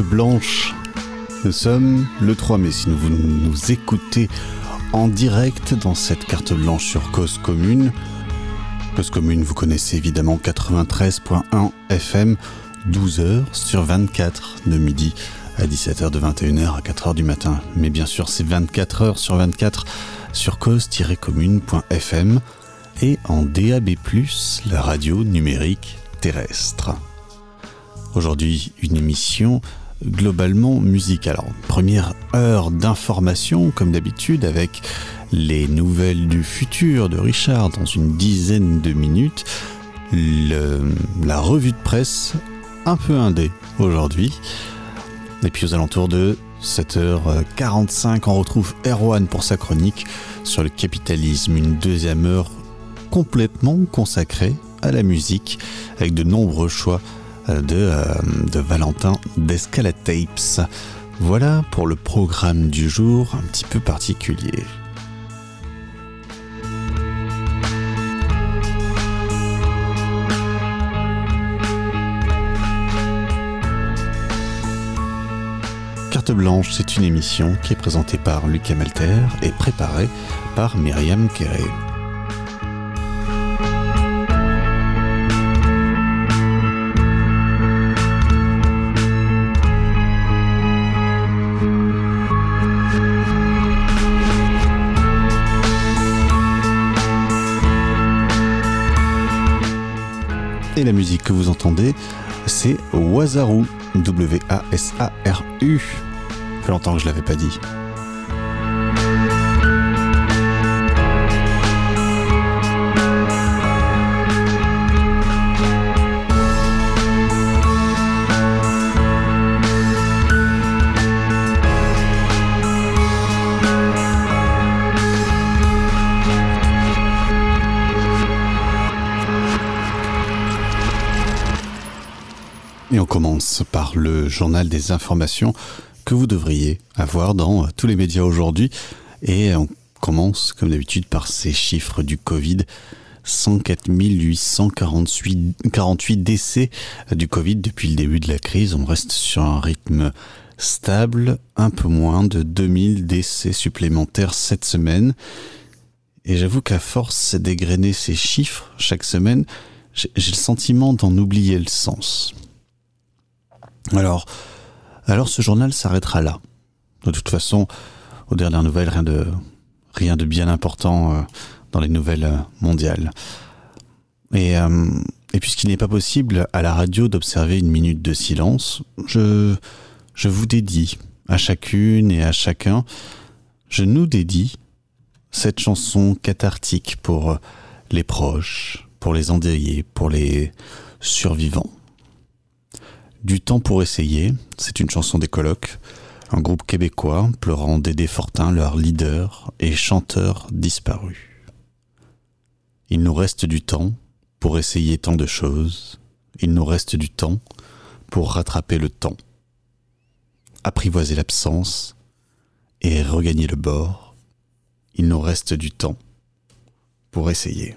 Blanche. Nous sommes le 3 mai si vous nous écoutez en direct dans cette carte blanche sur Cause Commune. Cause Commune, vous connaissez évidemment 93.1 FM, 12h sur 24 de midi à 17h de 21h à 4h du matin. Mais bien sûr, c'est 24h sur 24 sur cause-commune.fm et en DAB+, la radio numérique terrestre. Aujourd'hui, une émission globalement musicale. Alors, première heure d'information, comme d'habitude, avec les nouvelles du futur de Richard dans une dizaine de minutes. la revue de presse un peu indé aujourd'hui. Et puis aux alentours de 7h45, on retrouve Erwan pour sa chronique sur le capitalisme, une deuxième heure complètement consacrée à la musique, avec de nombreux choix de, euh, de Valentin d'Escalatapes. Voilà pour le programme du jour un petit peu particulier. Carte Blanche, c'est une émission qui est présentée par Lucas Malter et préparée par Myriam Kéré. Et la musique que vous entendez, c'est Wazaru, W-A-S-A-R-U. Ça fait longtemps que je l'avais pas dit. Et on commence par le journal des informations que vous devriez avoir dans tous les médias aujourd'hui. Et on commence, comme d'habitude, par ces chiffres du Covid. 104 848 décès du Covid depuis le début de la crise. On reste sur un rythme stable, un peu moins de 2000 décès supplémentaires cette semaine. Et j'avoue qu'à force d'égrener ces chiffres chaque semaine, j'ai le sentiment d'en oublier le sens. Alors, ce journal s'arrêtera là. De toute façon, aux dernières nouvelles, rien de, rien de bien important euh, dans les nouvelles euh, mondiales. Et, euh, et puisqu'il n'est pas possible à la radio d'observer une minute de silence, je, je vous dédie à chacune et à chacun, je nous dédie cette chanson cathartique pour les proches, pour les endeuillés, pour les survivants. Du temps pour essayer, c'est une chanson des colocs, un groupe québécois pleurant Dédé Fortin, leur leader et chanteur disparu. Il nous reste du temps pour essayer tant de choses, il nous reste du temps pour rattraper le temps, apprivoiser l'absence et regagner le bord, il nous reste du temps pour essayer.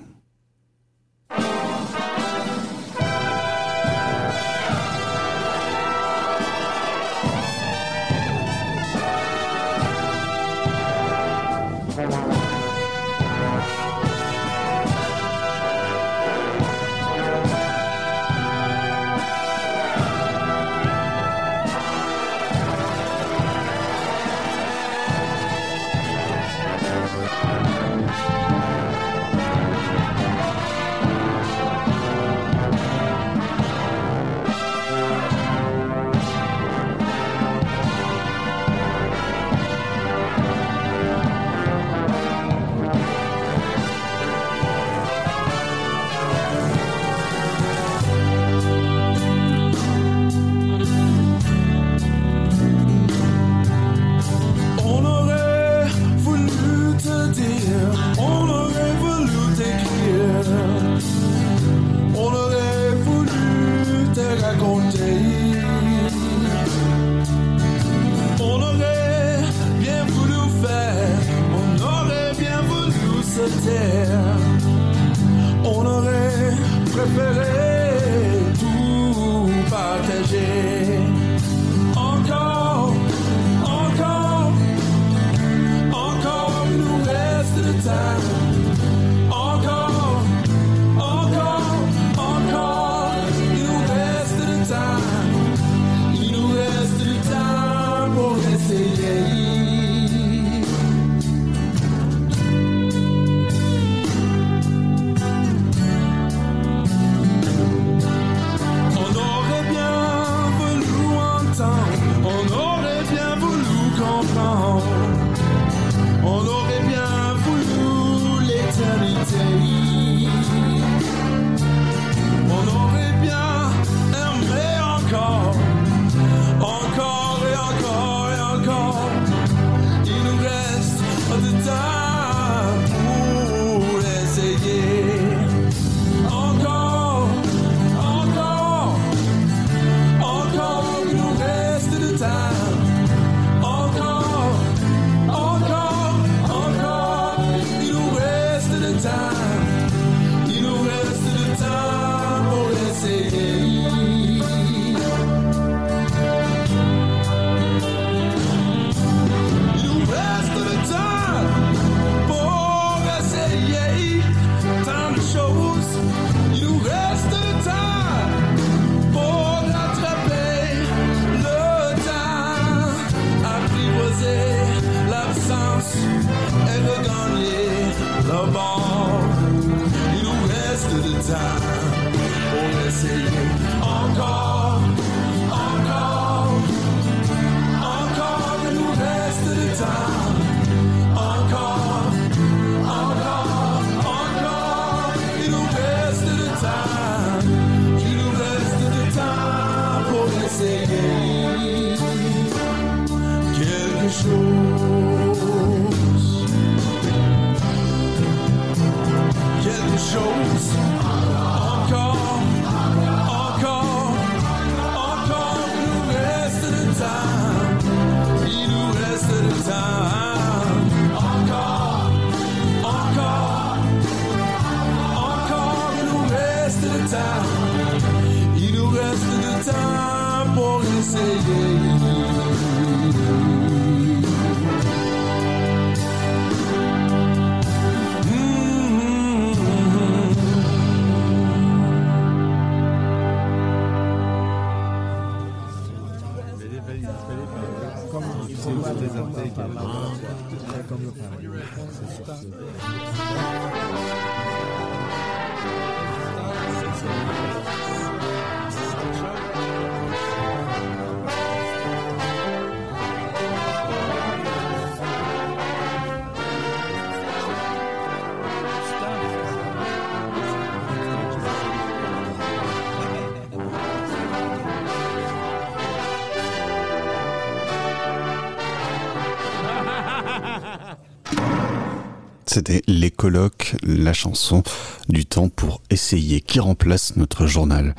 C'était Les Colloques, la chanson du temps pour essayer, qui remplace notre journal.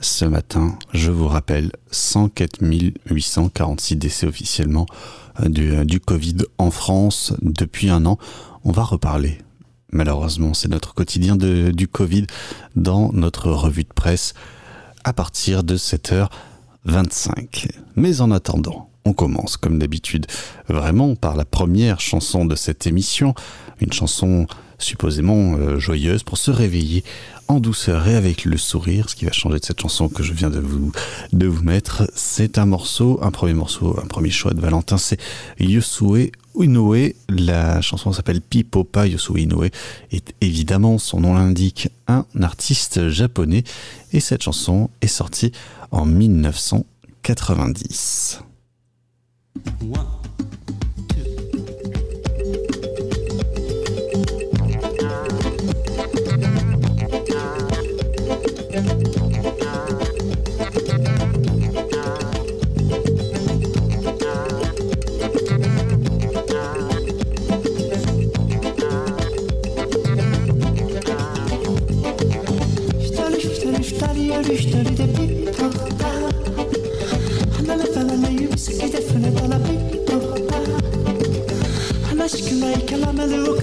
Ce matin, je vous rappelle, 104 846 décès officiellement euh, du, euh, du Covid en France depuis un an. On va reparler. Malheureusement, c'est notre quotidien du Covid dans notre revue de presse à partir de 7h25. Mais en attendant, on commence comme d'habitude vraiment par la première chanson de cette émission, une chanson supposément euh, joyeuse pour se réveiller en douceur et avec le sourire. Ce qui va changer de cette chanson que je viens de vous, de vous mettre, c'est un morceau, un premier morceau, un premier choix de Valentin, c'est Yosue Inoue. La chanson s'appelle Pipopa Yosue Inoue est évidemment, son nom l'indique, un artiste japonais et cette chanson est sortie en 1990. One.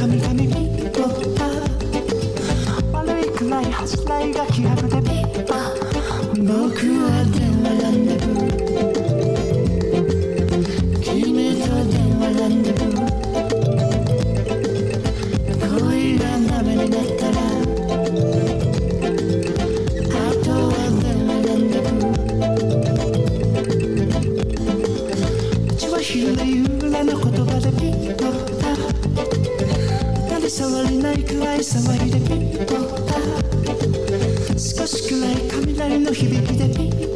髪が耳でった悪いくない恥じらいが気迫でピッ僕は電話ランデブー君と電話ランデブー恋がダメになったらあとは電話ランデブー血はひ夕ゆらの言葉でピッパ触れないくらい騒いでピンポ少しくらい雷の響きでピンポ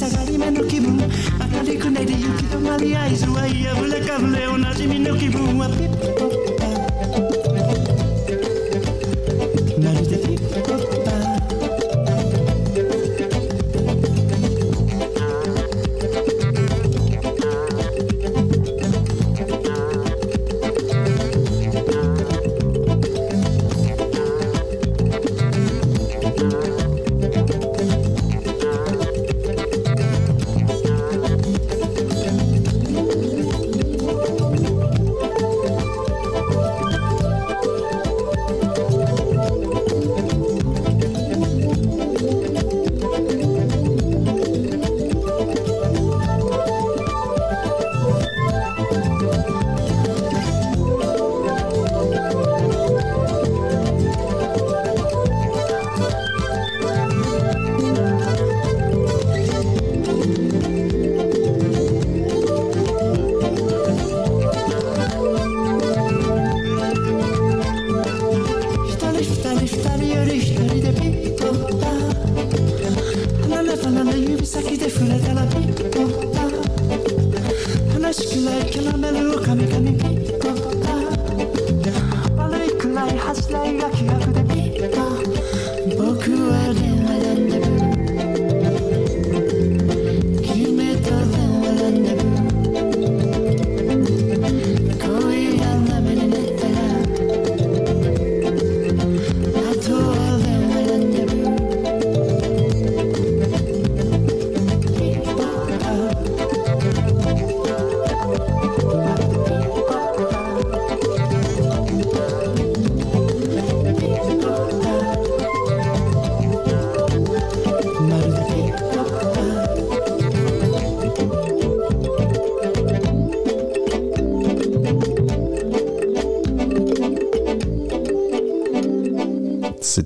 Sagarima no kibu, Akali kunede yuki to mali eyes, Waya will a cavale on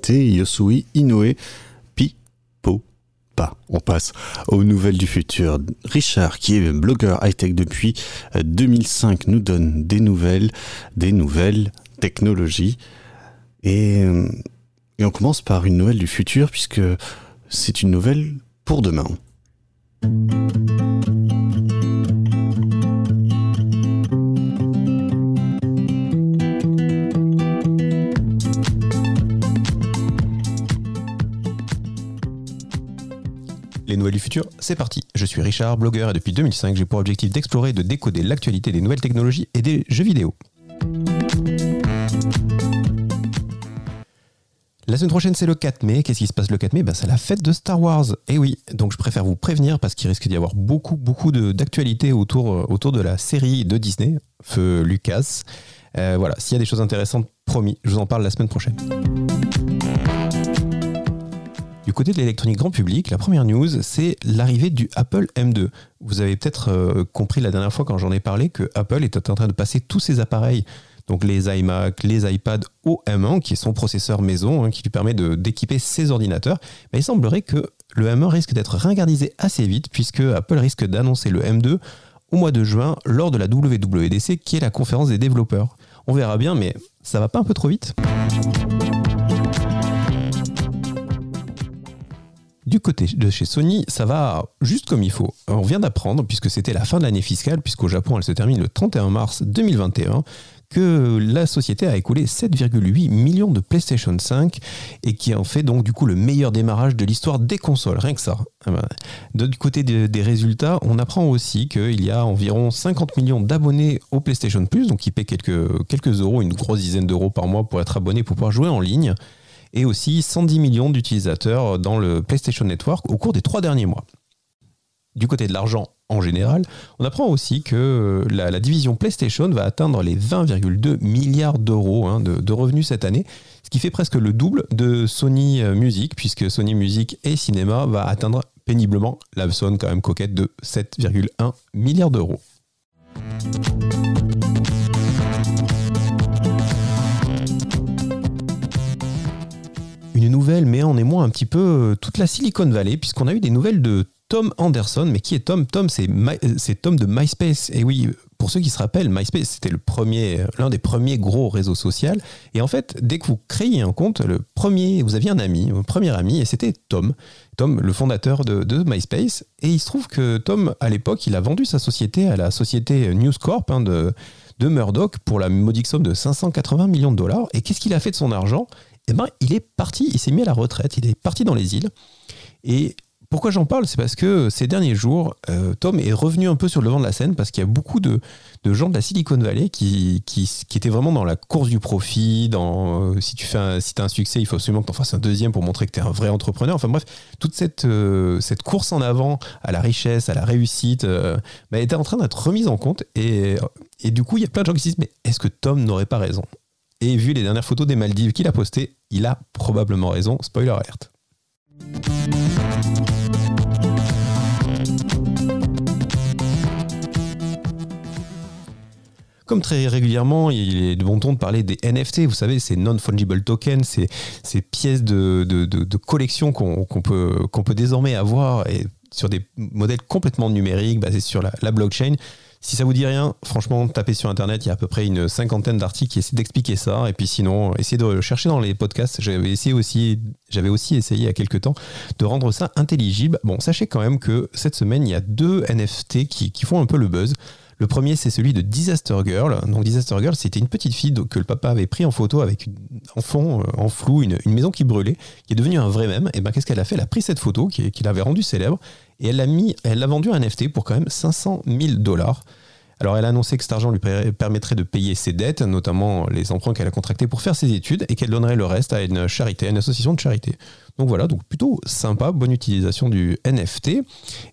Yosui Inoue Pi Po Pa. On passe aux nouvelles du futur. Richard, qui est blogueur high-tech depuis euh, 2005, nous donne des nouvelles, des nouvelles technologies. Euh, et on commence par une nouvelle du futur, puisque c'est une nouvelle pour demain. C'est parti. Je suis Richard, blogueur, et depuis 2005, j'ai pour objectif d'explorer et de décoder l'actualité des nouvelles technologies et des jeux vidéo. La semaine prochaine, c'est le 4 mai. Qu'est-ce qui se passe le 4 mai? Ben, C'est la fête de Star Wars. Et oui, donc je préfère vous prévenir parce qu'il risque d'y avoir beaucoup, beaucoup d'actualités autour, euh, autour de la série de Disney, Feu Lucas. Euh, voilà, s'il y a des choses intéressantes, promis, je vous en parle la semaine prochaine. Du côté de l'électronique grand public, la première news, c'est l'arrivée du Apple M2. Vous avez peut-être euh, compris la dernière fois quand j'en ai parlé que Apple était en train de passer tous ses appareils, donc les iMac, les iPad au M1, qui est son processeur maison, hein, qui lui permet d'équiper ses ordinateurs. Mais il semblerait que le M1 risque d'être ringardisé assez vite, puisque Apple risque d'annoncer le M2 au mois de juin lors de la WWDC, qui est la conférence des développeurs. On verra bien, mais ça va pas un peu trop vite? Du côté de chez Sony, ça va juste comme il faut. On vient d'apprendre, puisque c'était la fin de l'année fiscale, puisqu'au Japon elle se termine le 31 mars 2021, que la société a écoulé 7,8 millions de PlayStation 5 et qui en fait donc du coup le meilleur démarrage de l'histoire des consoles, rien que ça. Ah de- Du côté de- des résultats, on apprend aussi qu'il y a environ 50 millions d'abonnés au PlayStation Plus, donc qui paient quelques, quelques euros, une grosse dizaine d'euros par mois pour être abonné, pour pouvoir jouer en ligne et aussi 110 millions d'utilisateurs dans le PlayStation Network au cours des trois derniers mois. Du côté de l'argent en général, on apprend aussi que la, division PlayStation va atteindre les 20,2 milliards d'euros hein, de, revenus cette année, ce qui fait presque le double de Sony Music, puisque Sony Music et Cinéma va atteindre péniblement la quand même coquette de 7,1 milliards d'euros. Une nouvelle met en émoi un petit peu euh, toute la Silicon Valley, puisqu'on a eu des nouvelles de Tom Anderson. Mais qui est Tom Tom, c'est euh, c'est Tom de MySpace. Et oui, pour ceux qui se rappellent, MySpace, c'était le premier, euh, l'un des premiers gros réseaux sociaux. Et en fait, dès que vous créiez un compte, le premier, vous aviez un ami, un premier ami, et c'était Tom. Tom, le fondateur de, de MySpace. Et il se trouve que Tom, à l'époque, il a vendu sa société à la société News Corp hein, de, de Murdoch pour la modique somme de 580 millions de dollars. Et qu'est-ce qu'il a fait de son argent? Eh ben, il est parti, il s'est mis à la retraite, il est parti dans les îles. Et pourquoi j'en parle? C'est parce que ces derniers jours, euh, Tom est revenu un peu sur le devant de la scène parce qu'il y a beaucoup de, gens de la Silicon Valley qui, étaient vraiment dans la course du profit. Dans, euh, si tu fais un, si as un succès, il faut absolument que tu en fasses un deuxième pour montrer que tu es un vrai entrepreneur. Enfin bref, toute cette, euh, cette course en avant à la richesse, à la réussite, bah, était en train d'être remise en compte. Et, et du coup, il y a plein de gens qui se disent Mais est-ce que Tom n'aurait pas raison? Et vu les dernières photos des Maldives qu'il a postées, il a probablement raison. Spoiler alert. Comme très régulièrement, il est de bon ton de parler des NFT. Vous savez, ces non-fungible tokens, ces, ces pièces de, collection qu'on peut, désormais avoir et sur des modèles complètement numériques, basés sur la blockchain. Si ça vous dit rien, franchement, tapez sur internet, il y a à peu près une cinquantaine d'articles qui essaient d'expliquer ça. Et puis sinon, essayez de chercher dans les podcasts. J'avais essayé aussi, j'avais aussi essayé il y quelques temps de rendre ça intelligible. Bon, sachez quand même que cette semaine, il y a deux NFT qui font un peu le buzz. Le premier, c'est celui de Disaster Girl. Donc, Disaster Girl, c'était une petite fille que le papa avait pris en photo avec en fond, euh, en flou, une, maison qui brûlait, qui est devenue un vrai mème. Et ben, qu'est-ce qu'elle a fait? Elle a pris cette photo qui, l'avait rendue célèbre et elle l'a mis, elle l'a vendu à un NFT pour quand même 500 000 dollars. Alors, elle a annoncé que cet argent lui per- permettrait de payer ses dettes, notamment les emprunts qu'elle a contractés pour faire ses études, et qu'elle donnerait le reste à une charité, à une association de charité. Donc voilà, donc plutôt sympa, bonne utilisation du NFT.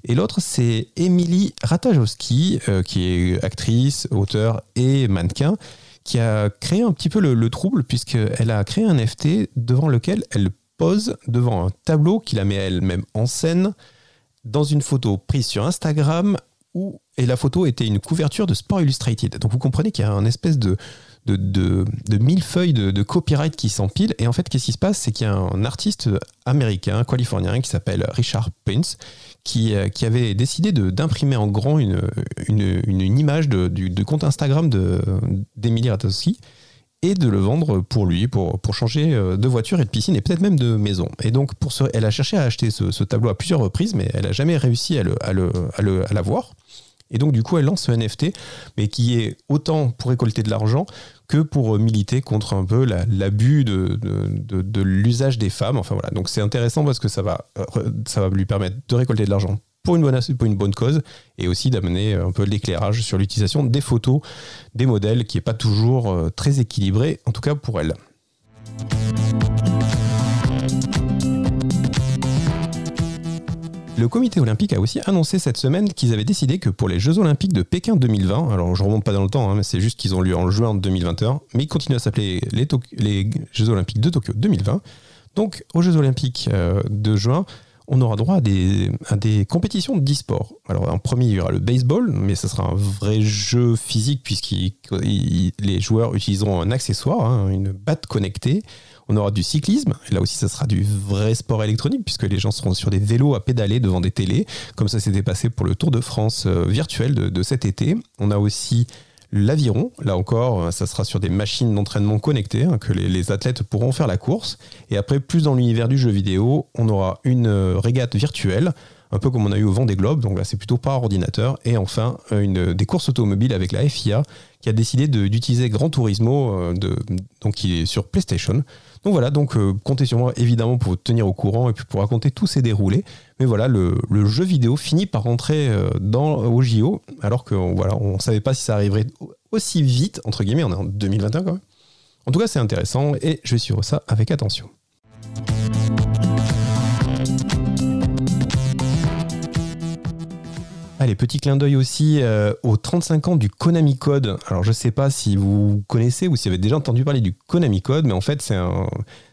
Et l'autre, c'est Emily Ratajkowski, euh, qui est actrice, auteure et mannequin, qui a créé un petit peu le, le trouble, puisqu'elle a créé un NFT devant lequel elle pose devant un tableau qui la met elle-même en scène dans une photo prise sur Instagram où, et la photo était une couverture de Sport Illustrated. Donc vous comprenez qu'il y a un espèce de, de, de, de millefeuille de, copyright qui s'empile. Et en fait, qu'est-ce qui se passe? C'est qu'il y a un artiste américain, californien, qui s'appelle Richard Prince, qui, euh, qui avait décidé d'imprimer en grand une, une, image de, du, compte Instagram de- d'Emily Ratajkowski et de le vendre pour lui, pour, pour changer euh, de voiture et de piscine et peut-être même de maison. Et donc, pour elle a cherché à acheter ce, tableau à plusieurs reprises, mais elle n'a jamais réussi à le- à le- à le- à l'avoir. Et donc, du coup, elle lance ce NFT, mais qui est autant pour récolter de l'argent que pour euh, militer contre un peu la- l'abus de, de, l'usage des femmes. Enfin voilà, donc c'est intéressant parce que ça va, euh, ça va lui permettre de récolter de l'argent pour une bonne, asso- pour une bonne cause et aussi d'amener un peu l'éclairage sur l'utilisation des photos des modèles qui n'est pas toujours euh, très équilibré, en tout cas pour elle. Le comité olympique a aussi annoncé cette semaine qu'ils avaient décidé que pour les Jeux olympiques de Pékin 2020, alors je remonte pas dans le temps, hein, mais c'est juste qu'ils ont lieu en juin 2021, mais ils continuent à s'appeler les, Jeux olympiques de Tokyo 2020. Donc aux Jeux olympiques euh, de juin, on aura droit à des, compétitions d'e-sport. Alors en premier, il y aura le baseball, mais ce sera un vrai jeu physique puisque les joueurs utiliseront un accessoire, hein, une batte connectée. On aura du cyclisme, et là aussi ça sera du vrai sport électronique puisque les gens seront sur des vélos à pédaler devant des télés, comme ça s'était passé pour le Tour de France euh, virtuel de, cet été. On a aussi l'aviron, là encore euh, ça sera sur des machines d'entraînement connectées hein, que les, athlètes pourront faire la course. Et après plus dans l'univers du jeu vidéo, on aura une euh, régate virtuelle un peu comme on a eu au vent des globes, donc là c'est plutôt par ordinateur, et enfin des courses automobiles avec la FIA qui a décidé d'utiliser Gran Turismo, donc qui est sur PlayStation. Donc voilà, donc euh, comptez sur moi évidemment pour vous tenir au courant et puis pour raconter tous ces déroulés. Mais voilà, le, jeu vidéo finit par rentrer euh, dans, au JO, alors qu'on voilà, on savait pas si ça arriverait aussi vite, entre guillemets, on est en 2021 quand même. En tout cas, c'est intéressant et je vais suivre ça avec attention. Allez, petit clin d'œil aussi euh, aux 35 ans du Konami Code. Alors, je sais pas si vous connaissez ou si vous avez déjà entendu parler du Konami Code, mais en fait, c'est un,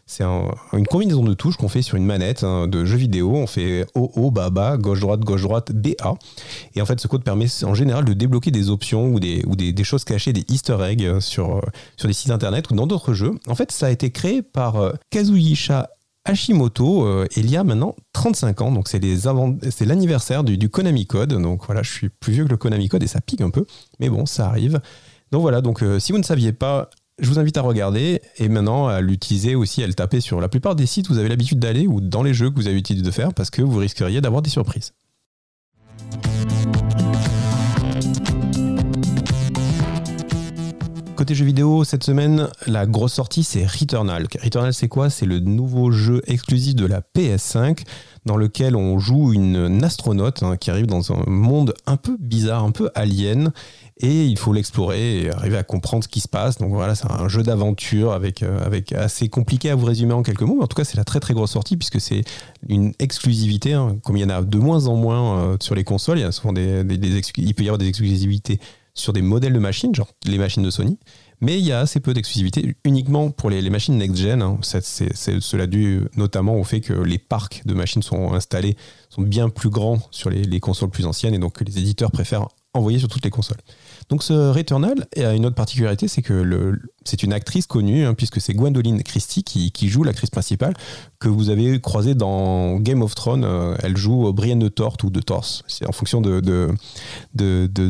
c'est un- une combinaison de touches qu'on fait sur une manette hein, de jeu vidéo. On fait haut, haut, bas, bas, gauche, droite, gauche, droite, BA. Et en fait, ce code permet en général de débloquer des options ou des, choses cachées, des easter eggs euh, sur, des sites internet ou dans d'autres jeux. En fait, ça a été créé par euh, Kazuhisa Hashimoto, euh, il y a maintenant 35 ans, donc c'est l'anniversaire du, du Konami Code, donc voilà, je suis plus vieux que le Konami Code et ça pique un peu, mais bon, ça arrive. Donc voilà, donc euh, si vous ne saviez pas, je vous invite à regarder et maintenant à l'utiliser aussi, à le taper sur la plupart des sites où vous avez l'habitude d'aller ou dans les jeux que vous avez l'habitude de faire parce que vous risqueriez d'avoir des surprises. Jeux vidéo, cette semaine, la grosse sortie, c'est Returnal. Returnal, c'est quoi? C'est le nouveau jeu exclusif de la PS5 dans lequel on joue une astronaute hein, qui arrive dans un monde un peu bizarre, un peu alien, et il faut l'explorer et arriver à comprendre ce qui se passe. Donc voilà, c'est un jeu d'aventure avec, euh, avec assez compliqué à vous résumer en quelques mots, mais en tout cas, c'est la très très grosse sortie puisque c'est une exclusivité, hein. comme il y en a de moins en moins euh, sur les consoles, il y a souvent des, des- des il peut y avoir des exclusivités sur des modèles de machines, genre les machines de Sony. Mais il y a assez peu d'exclusivité uniquement pour les, les machines next-gen. hein. Cela dû notamment au fait que les parcs de machines sont installés, sont bien plus grands sur les, les consoles plus anciennes et donc que les éditeurs préfèrent envoyer sur toutes les consoles. Donc ce Returnal a une autre particularité, c'est que c'est une actrice connue, hein, puisque c'est Gwendoline Christie qui, qui joue l'actrice principale, que vous avez croisée dans Game of Thrones. Euh, elle joue Brienne de Torte ou de Torse. C'est en fonction de,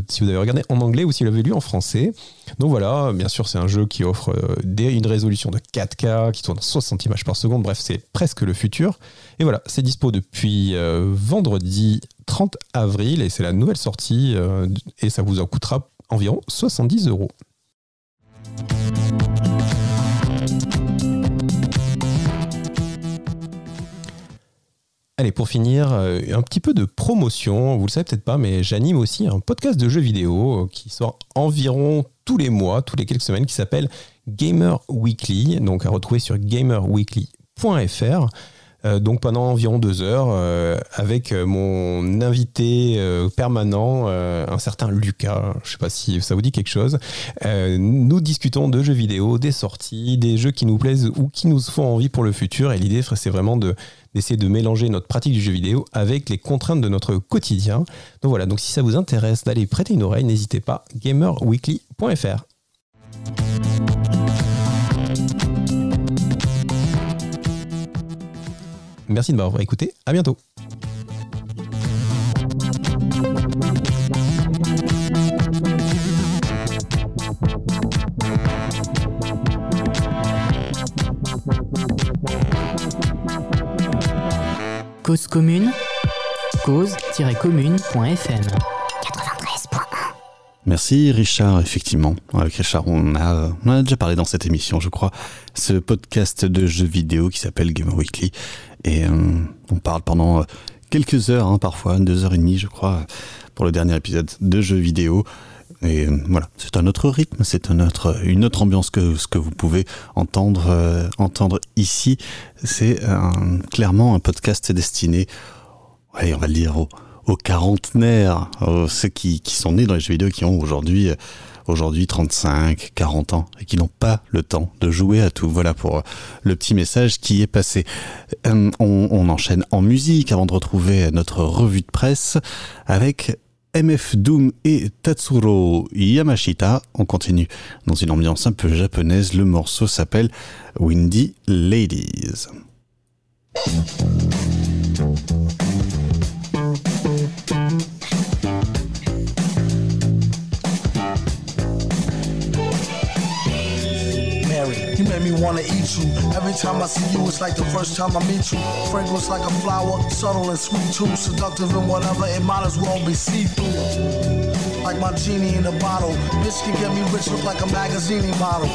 si vous avez regardé en anglais ou si vous l'avez lu en français. Donc voilà, bien sûr, c'est un jeu qui offre euh, une résolution de 4K, qui tourne à 60 images par seconde. Bref, c'est presque le futur. Et voilà, c'est dispo depuis euh, vendredi 30 avril et c'est la nouvelle sortie euh, et ça vous en coûtera environ 70 euros. Allez, pour finir, euh, un petit peu de promotion. Vous le savez peut-être pas, mais j'anime aussi un podcast de jeux vidéo euh, qui sort environ tous les mois, tous les quelques semaines, qui s'appelle Gamer Weekly, donc à retrouver sur gamerweekly.fr. Euh, donc pendant environ deux heures, euh, avec euh, mon invité permanent, un certain Lucas, je sais pas si ça vous dit quelque chose, nous discutons de jeux vidéo, des sorties, des jeux qui nous plaisent ou qui nous font envie pour le futur. Et l'idée, c'est vraiment de d'essayer de mélanger notre pratique du jeu vidéo avec les contraintes de notre quotidien. Donc voilà, donc si ça vous intéresse d'aller prêter une oreille, n'hésitez pas, gamerweekly.fr. Merci de m'avoir écouté, à bientôt. Cause commune, cause-commune.fm. Merci Richard, effectivement. Avec Richard, on a, on a déjà parlé dans cette émission, je crois. Ce podcast de jeux vidéo qui s'appelle Gamer Weekly. Et euh, on parle pendant euh, quelques heures, hein, parfois, deux heures et demie, je crois, pour le dernier épisode de jeux vidéo. Et euh, voilà, c'est un autre rythme, c'est une autre ambiance que ce que vous pouvez entendre, ici. C'est clairement un podcast destiné, on va le dire, aux, quarantenaires, ceux qui, qui sont nés dans les jeux vidéo, qui ont aujourd'hui aujourd'hui 35, 40 ans et qui n'ont pas le temps de jouer à tout. Voilà pour euh, le petit message qui est passé. Euh, on, on enchaîne en musique avant de retrouver notre revue de presse avec MF Doom et Tatsuro Yamashita. On continue dans une ambiance un peu japonaise. Le morceau s'appelle Windy Ladies. Me wanna eat you. Every time I see you, it's like the first time I meet you. Fragrance like a flower, subtle and sweet too. Seductive and whatever, it might as well be see-through. Like my genie in a bottle. Bitch can get me rich, look like a magazine model.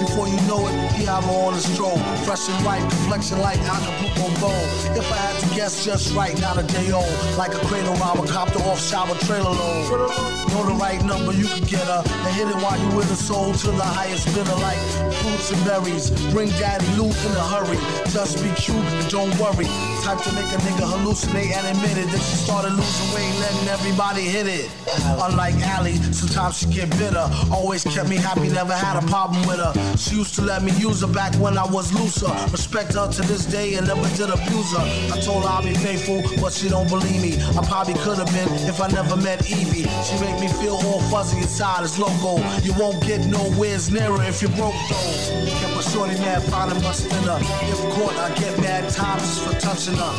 Before you know it, her on a stroll. Fresh and right, complexion like Acapulco bowl. If I had to guess just right, not a day old. Like a cradle robber, copter off shower trailer load. Know the right number, you can get her. And hit it while you with a soul to the highest bidder like fruits and berries. Bring daddy loot in a hurry. Just be cute, don't worry. Type to make a nigga hallucinate and admit it. Then she started losing weight, letting everybody hit it. Unlike Allie, sometimes she get bitter. Always kept me happy, never had a problem with her. She used to let me use her back when I was looser. Respect her to this day and never did abuse her. I told her I'll be faithful, but she don't believe me. I probably could have been if I never met Evie. She make me feel all fuzzy inside, it's loco. You won't get nowhere's nearer if you're broke though. Kept a shorty mad, finding much thinner. If caught, I get mad times for touching her.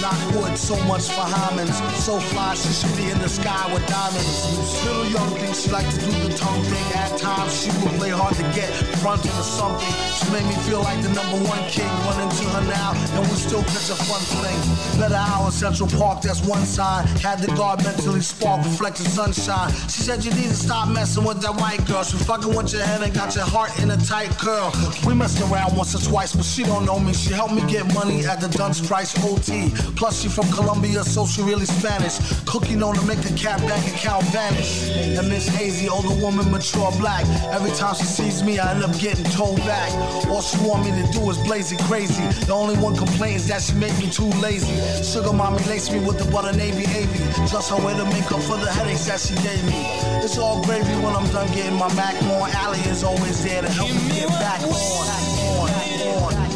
Not wood, so much for Hyman's. So fly, she should be in the sky with diamonds. Little young thing, she like to do the tongue thing. At times, she would play hard to get, fronting or something. She made me feel like the number one king. Run into her now, and we still catch a fun fling. Better out in Central Park, that's one sign. Had the guard mentally spark, reflecting sunshine. She said you need to stop messing with that white girl. She fucking with your head and got your heart in a tight curl. We messed around once or twice, but she don't know me. She helped me get money at the Dunce Price OT. Plus, she from Colombia, so she really Spanish. Cookie known to make the cat bank account vanish. And Miss Hazy, older woman, mature black. Every time she sees me, I end up getting told back. All she want me to do is blaze it crazy. The only one complaint is that she make me too lazy. Sugar mommy lace me with the butter navy avy. Just her way to make up for the headaches that she gave me. It's all gravy when I'm done getting my Mac on. Allie is always there to help me get back on, on, on.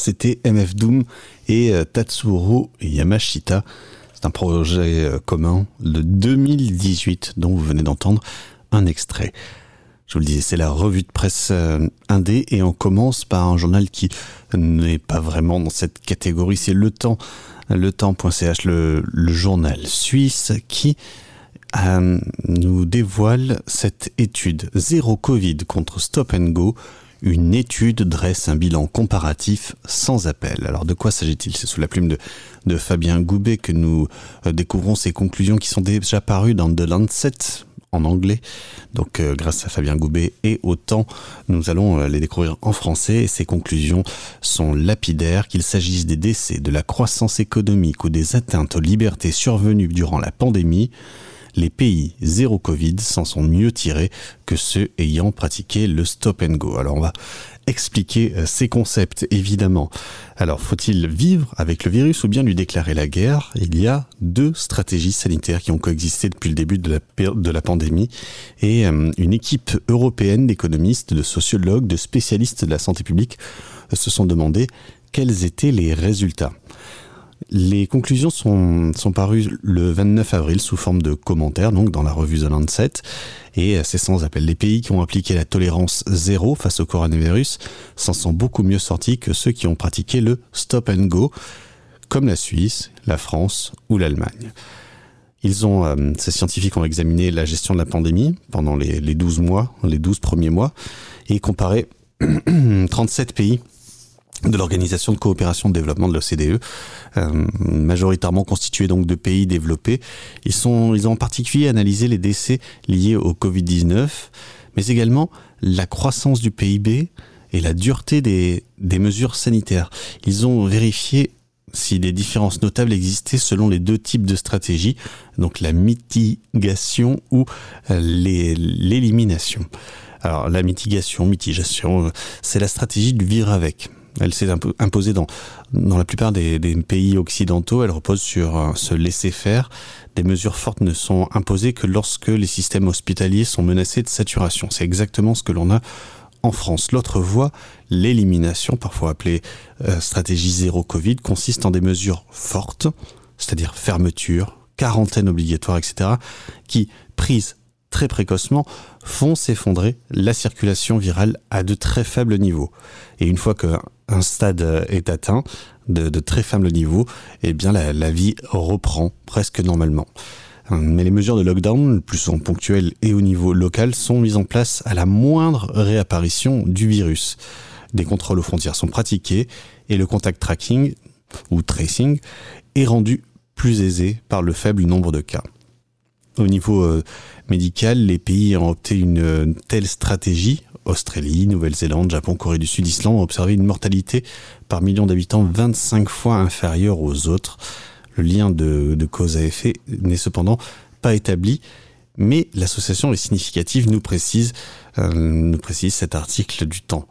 C'était MF Doom et euh, Tatsuro Yamashita. C'est un projet euh, commun de 2018 dont vous venez d'entendre un extrait. Je vous le disais, c'est la revue de presse euh, indé et on commence par un journal qui n'est pas vraiment dans cette catégorie, c'est Le Temps, le temps.ch, le, journal suisse qui nous dévoile cette étude Zéro Covid contre Stop and Go. Une étude dresse un bilan comparatif sans appel. Alors de quoi s'agit-il? C'est sous la plume de, Fabien Goubet que nous euh, découvrons ces conclusions qui sont déjà parues dans The Lancet en anglais. Donc euh, grâce à Fabien Goubet et au temps, nous allons euh, les découvrir en français. Et ces conclusions sont lapidaires, qu'il s'agisse des décès, de la croissance économique ou des atteintes aux libertés survenues durant la pandémie. Les pays zéro Covid s'en sont mieux tirés que ceux ayant pratiqué le stop and go. Alors on va expliquer euh, ces concepts évidemment. Alors faut-il vivre avec le virus ou bien lui déclarer la guerre? Il y a deux stratégies sanitaires qui ont coexisté depuis le début de la, pandémie et euh, une équipe européenne d'économistes, de sociologues, de spécialistes de la santé publique se sont demandé quels étaient les résultats. Les conclusions sont, parues le 29 avril sous forme de commentaires, donc dans la revue The Lancet, et euh, c'est sans appel. Les pays qui ont appliqué la tolérance zéro face au coronavirus s'en sont beaucoup mieux sortis que ceux qui ont pratiqué le stop and go, comme la Suisse, la France ou l'Allemagne. Euh, ces scientifiques ont examiné la gestion de la pandémie pendant les, les 12 mois, les 12 premiers mois, et comparé 37 pays de l'Organisation de coopération de développement de l'OCDE, euh, majoritairement constitués donc de pays développés. Ils, sont, ils ont en particulier analysé les décès liés au Covid-19, mais également la croissance du PIB et la dureté des, des mesures sanitaires. Ils ont vérifié si des différences notables existaient selon les deux types de stratégies, donc la mitigation ou euh, l'élimination. Alors la mitigation, mitigation, euh, c'est la stratégie du vivre avec. Elle s'est impo- imposée dans, dans la plupart des, pays occidentaux. Elle repose sur euh, ce laisser-faire. Des mesures fortes ne sont imposées que lorsque les systèmes hospitaliers sont menacés de saturation. C'est exactement ce que l'on a en France. L'autre voie, l'élimination, parfois appelée euh, stratégie zéro Covid, consiste en des mesures fortes, c'est-à-dire fermeture, quarantaine obligatoire, etc., qui, prises très précocement, font s'effondrer la circulation virale à de très faibles niveaux. Et une fois qu'un stade euh, est atteint, de, très faible niveau, eh bien la, vie reprend presque normalement. Euh, Mais les mesures de lockdown, plus souvent ponctuelles et au niveau local, sont mises en place à la moindre réapparition du virus. Des contrôles aux frontières sont pratiqués et le contact tracking ou tracing est rendu plus aisé par le faible nombre de cas. Au niveau euh, médical, les pays ont opté une telle stratégie. Australie, Nouvelle-Zélande, Japon, Corée du Sud, Islande ont observé une mortalité par million d'habitants 25 fois inférieure aux autres. Le lien de, cause à effet n'est cependant pas établi, mais l'association est significative, nous précise, euh, nous précise cet article du temps.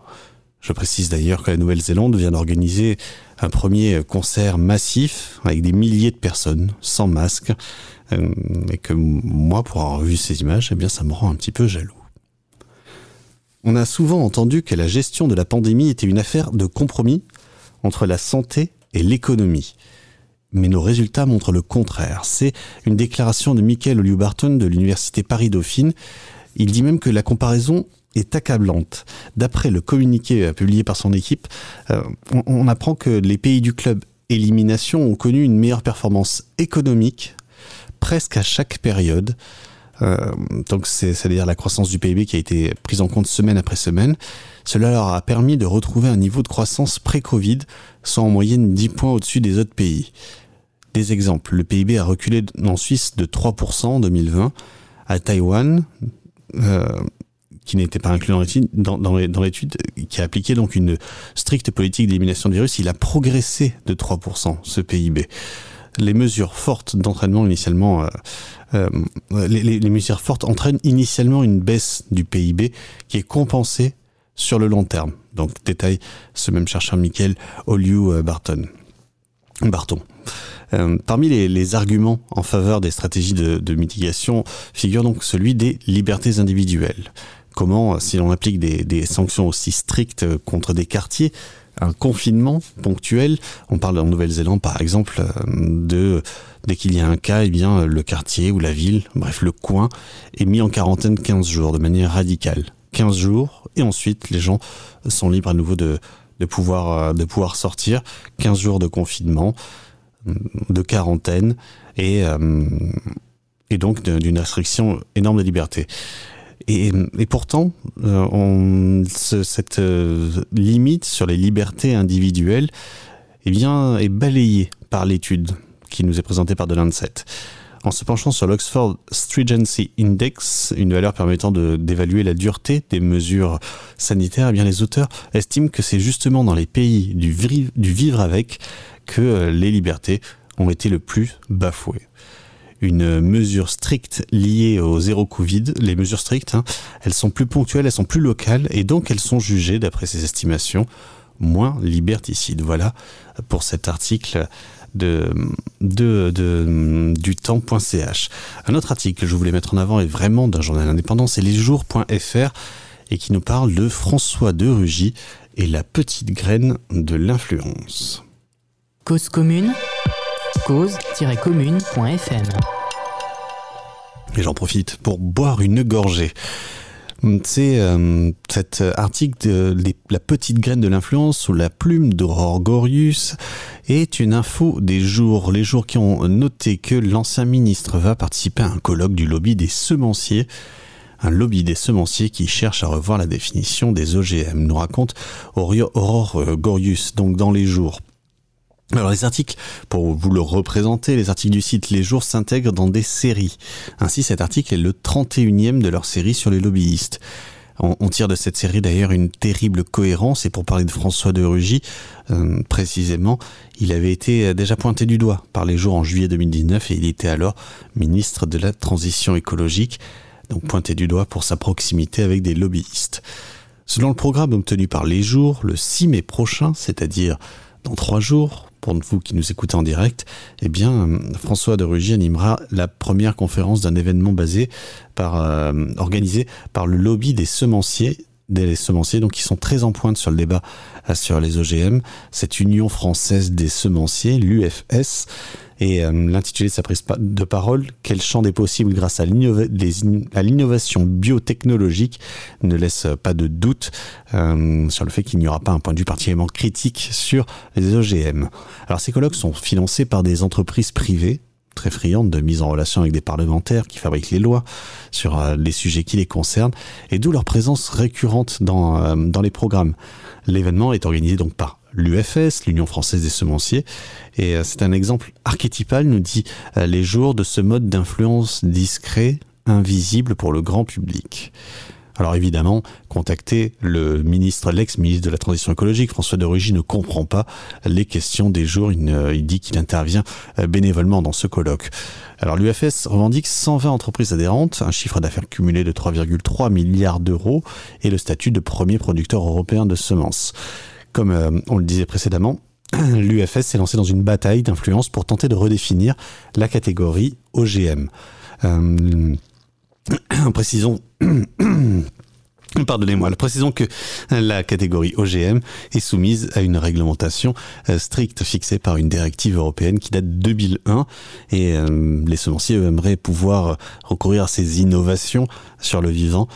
Je précise d'ailleurs que la Nouvelle-Zélande vient d'organiser un premier concert massif avec des milliers de personnes sans masque euh, et que moi, pour avoir vu ces images, eh ça me rend un petit peu jaloux. On a souvent entendu que la gestion de la pandémie était une affaire de compromis entre la santé et l'économie. Mais nos résultats montrent le contraire. C'est une déclaration de Michael Oliu-Barton de l'Université Paris-Dauphine. Il dit même que la comparaison est accablante. D'après le communiqué euh, publié par son équipe, euh, on apprend que les pays du club élimination ont connu une meilleure performance économique presque à chaque période. Euh, donc c'est- c'est-à-dire la croissance du PIB qui a été prise en compte semaine après semaine. Cela leur a permis de retrouver un niveau de croissance pré-Covid, soit en moyenne 10 points au-dessus des autres pays. Des exemples, le PIB a reculé en Suisse de 3% en 2020, à Taïwan, euh, qui n'était pas inclus dans dans l'étude, qui a appliqué donc une stricte politique d'élimination du virus, il a progressé de 3%, ce PIB. Les mesures fortes d'entraînement initialement, euh, euh, les, les- fortes entraînent initialement une baisse du PIB qui est compensée sur le long terme. Donc détaille ce même chercheur Michael Oliu Barton. Barton. Euh, parmi les, arguments en faveur des stratégies de, mitigation figure donc celui des libertés individuelles. Comment, euh, si l'on applique des, des sanctions aussi strictes contre des quartiers, un confinement ponctuel. On parle en Nouvelle-Zélande, par exemple, euh, de dès qu'il y a un cas, eh bien, le quartier ou la ville, bref, le coin, est mis en quarantaine 15 jours de manière radicale. 15 jours, et ensuite, les gens sont libres à nouveau de, de, pouvoir, euh, de pouvoir sortir. 15 jours de confinement, de quarantaine, et, euh, et donc d'une restriction énorme de liberté. Et, pourtant, euh, cette euh, limite sur les libertés individuelles eh bien, est balayée par l'étude qui nous est présentée par The Lancet. En se penchant sur l'Oxford Stringency Index, une valeur permettant d'évaluer la dureté des mesures sanitaires, eh les auteurs estiment que c'est justement dans les pays du vivre avec que euh, les libertés ont été le plus bafouées une mesure stricte liée au zéro Covid. Les mesures strictes, hein, elles sont plus ponctuelles, elles sont plus locales et donc elles sont jugées, d'après ces estimations, moins liberticides. Voilà pour cet article de, du temps.ch. Un autre article que je voulais mettre en avant est vraiment d'un journal indépendant, c'est lesjours.fr et qui nous parle de François de Rugy et la petite graine de l'influence. Cause commune, Et j'en profite pour boire une gorgée. C'est euh, cet article de La petite graine de l'influence sous la plume d'Aurore Gorius est une info des jours, les jours qui ont noté que l'ancien ministre va participer à un colloque du lobby des semenciers. Un lobby des semenciers qui cherche à revoir la définition des OGM, nous raconte Aurore euh, Gorius, donc dans les jours. Alors les articles, pour vous le représenter, les articles du site Les Jours s'intègrent dans des séries. Ainsi cet article est le 31e de leur série sur les lobbyistes. On, tire de cette série d'ailleurs une terrible cohérence et pour parler de François de Rugy, euh, précisément, il avait été déjà pointé du doigt par les jours en juillet 2019 et il était alors ministre de la Transition écologique, donc pointé du doigt pour sa proximité avec des lobbyistes. Selon le programme obtenu par Les Jours, le 6 mai prochain, c'est-à-dire dans trois jours, pour vous qui nous écoutez en direct, eh bien, euh, François de Rugy animera la première conférence d'un événement basé par, euh, organisé par le lobby des semenciers des semenciers, donc qui sont très en pointe sur le débat euh, sur les OGM, cette Union française des semenciers, l'UFS, et euh, l'intitulé de sa prise de parole, Quel champ des possibles grâce à l'innovation biotechnologique, ne laisse pas de doute euh, sur le fait qu'il n'y aura pas un point de vue particulièrement critique sur les OGM. Alors ces colloques sont financés par des entreprises privées, très friandes de mise en relation avec des parlementaires qui fabriquent les lois sur euh, les sujets qui les concernent, et d'où leur présence récurrente dans, euh, les programmes. L'événement est organisé donc par l'UFS, l'Union française des semenciers, et euh, c'est un exemple archétypal, nous dit les jours, de ce mode d'influence discret, invisible pour le grand public. Alors évidemment, contacter le ministre, l'ex-ministre de la Transition écologique, François de Rugy, ne comprend pas les questions des jours. Il, dit qu'il intervient euh, bénévolement dans ce colloque. Alors l'UFS revendique 120 entreprises adhérentes, un chiffre d'affaires cumulé de 3,3 milliards d'euros et le statut de premier producteur européen de semences. Comme euh, on le disait précédemment, l'UFS s'est lancé dans une bataille d'influence pour tenter de redéfinir la catégorie OGM. Euh, précisons Pardonnez-moi, précisons que la catégorie OGM est soumise à une réglementation euh, stricte fixée par une directive européenne qui date de 2001 et euh, les semenciers aimeraient pouvoir recourir à ces innovations sur le vivant,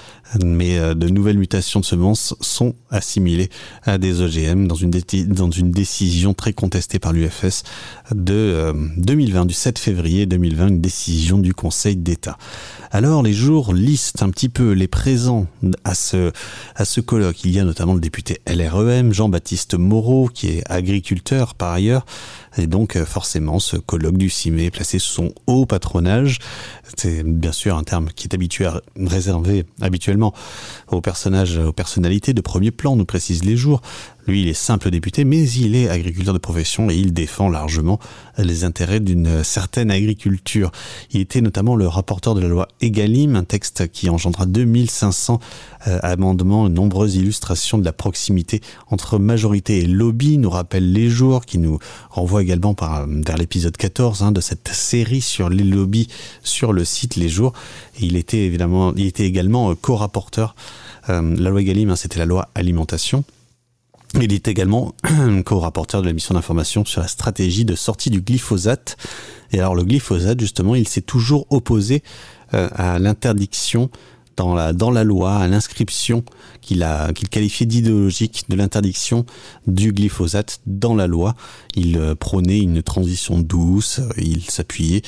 mais euh, de nouvelles mutations de semences sont assimilées à des OGM dans une, dans une décision très contestée par l'UFS de euh, 2020, du 7 février 2020, une décision du Conseil d'État. Alors les jours listent un petit peu les présents à ce, à ce colloque. Il y a notamment le député LREM, Jean-Baptiste Moreau, qui est agriculteur par ailleurs. Et donc euh, forcément, ce colloque du 6 mai placé sous son haut patronage, c'est bien sûr un terme qui est habitué à réservé habituellement aux personnages, aux personnalités de premier plan, nous précise les jours. Lui, il est simple député, mais il est agriculteur de profession et il défend largement les intérêts d'une certaine agriculture. Il était notamment le rapporteur de la loi Egalim, un texte qui engendra 2500 euh, amendements, nombreuses illustrations de la proximité entre majorité et lobby, nous rappelle les jours, qui nous renvoie également vers l'épisode 14 hein, de cette série sur les lobbies sur le site Les Jours. Il était évidemment, il était également euh, co-rapporteur. Euh, la loi Egalim, hein, c'était la loi alimentation. Il est également co-rapporteur de la mission d'information sur la stratégie de sortie du glyphosate. Et alors le glyphosate, justement, il s'est toujours opposé euh, à l'interdiction dans la, dans la loi, à l'inscription qu'il qu'il qualifiait d'idéologique de l'interdiction du glyphosate dans la loi. Il euh, prônait une transition douce, euh, il s'appuyait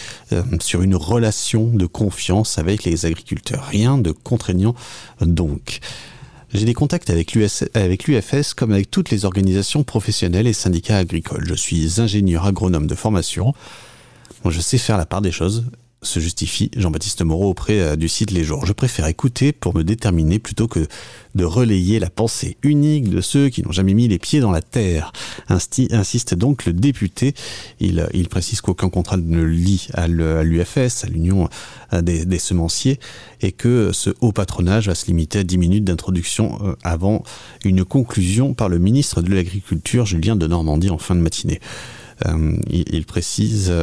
sur une relation de confiance avec les agriculteurs. Rien de contraignant donc. J'ai des contacts avec l'UFS comme avec toutes les organisations professionnelles et syndicats agricoles. Je suis ingénieur agronome de formation. Je sais faire la part des choses, se justifie Jean-Baptiste Moreau auprès euh, du site Les Jours. Je préfère écouter pour me déterminer plutôt que de relayer la pensée unique de ceux qui n'ont jamais mis les pieds dans la terre. Insiste donc le député. Il, précise qu'aucun contrat ne lie à l'UFS, à l'Union euh, des, semenciers, et que ce haut patronage va se limiter à 10 minutes d'introduction euh, avant une conclusion par le ministre de l'Agriculture, Julien de Normandie, en fin de matinée. Il, précise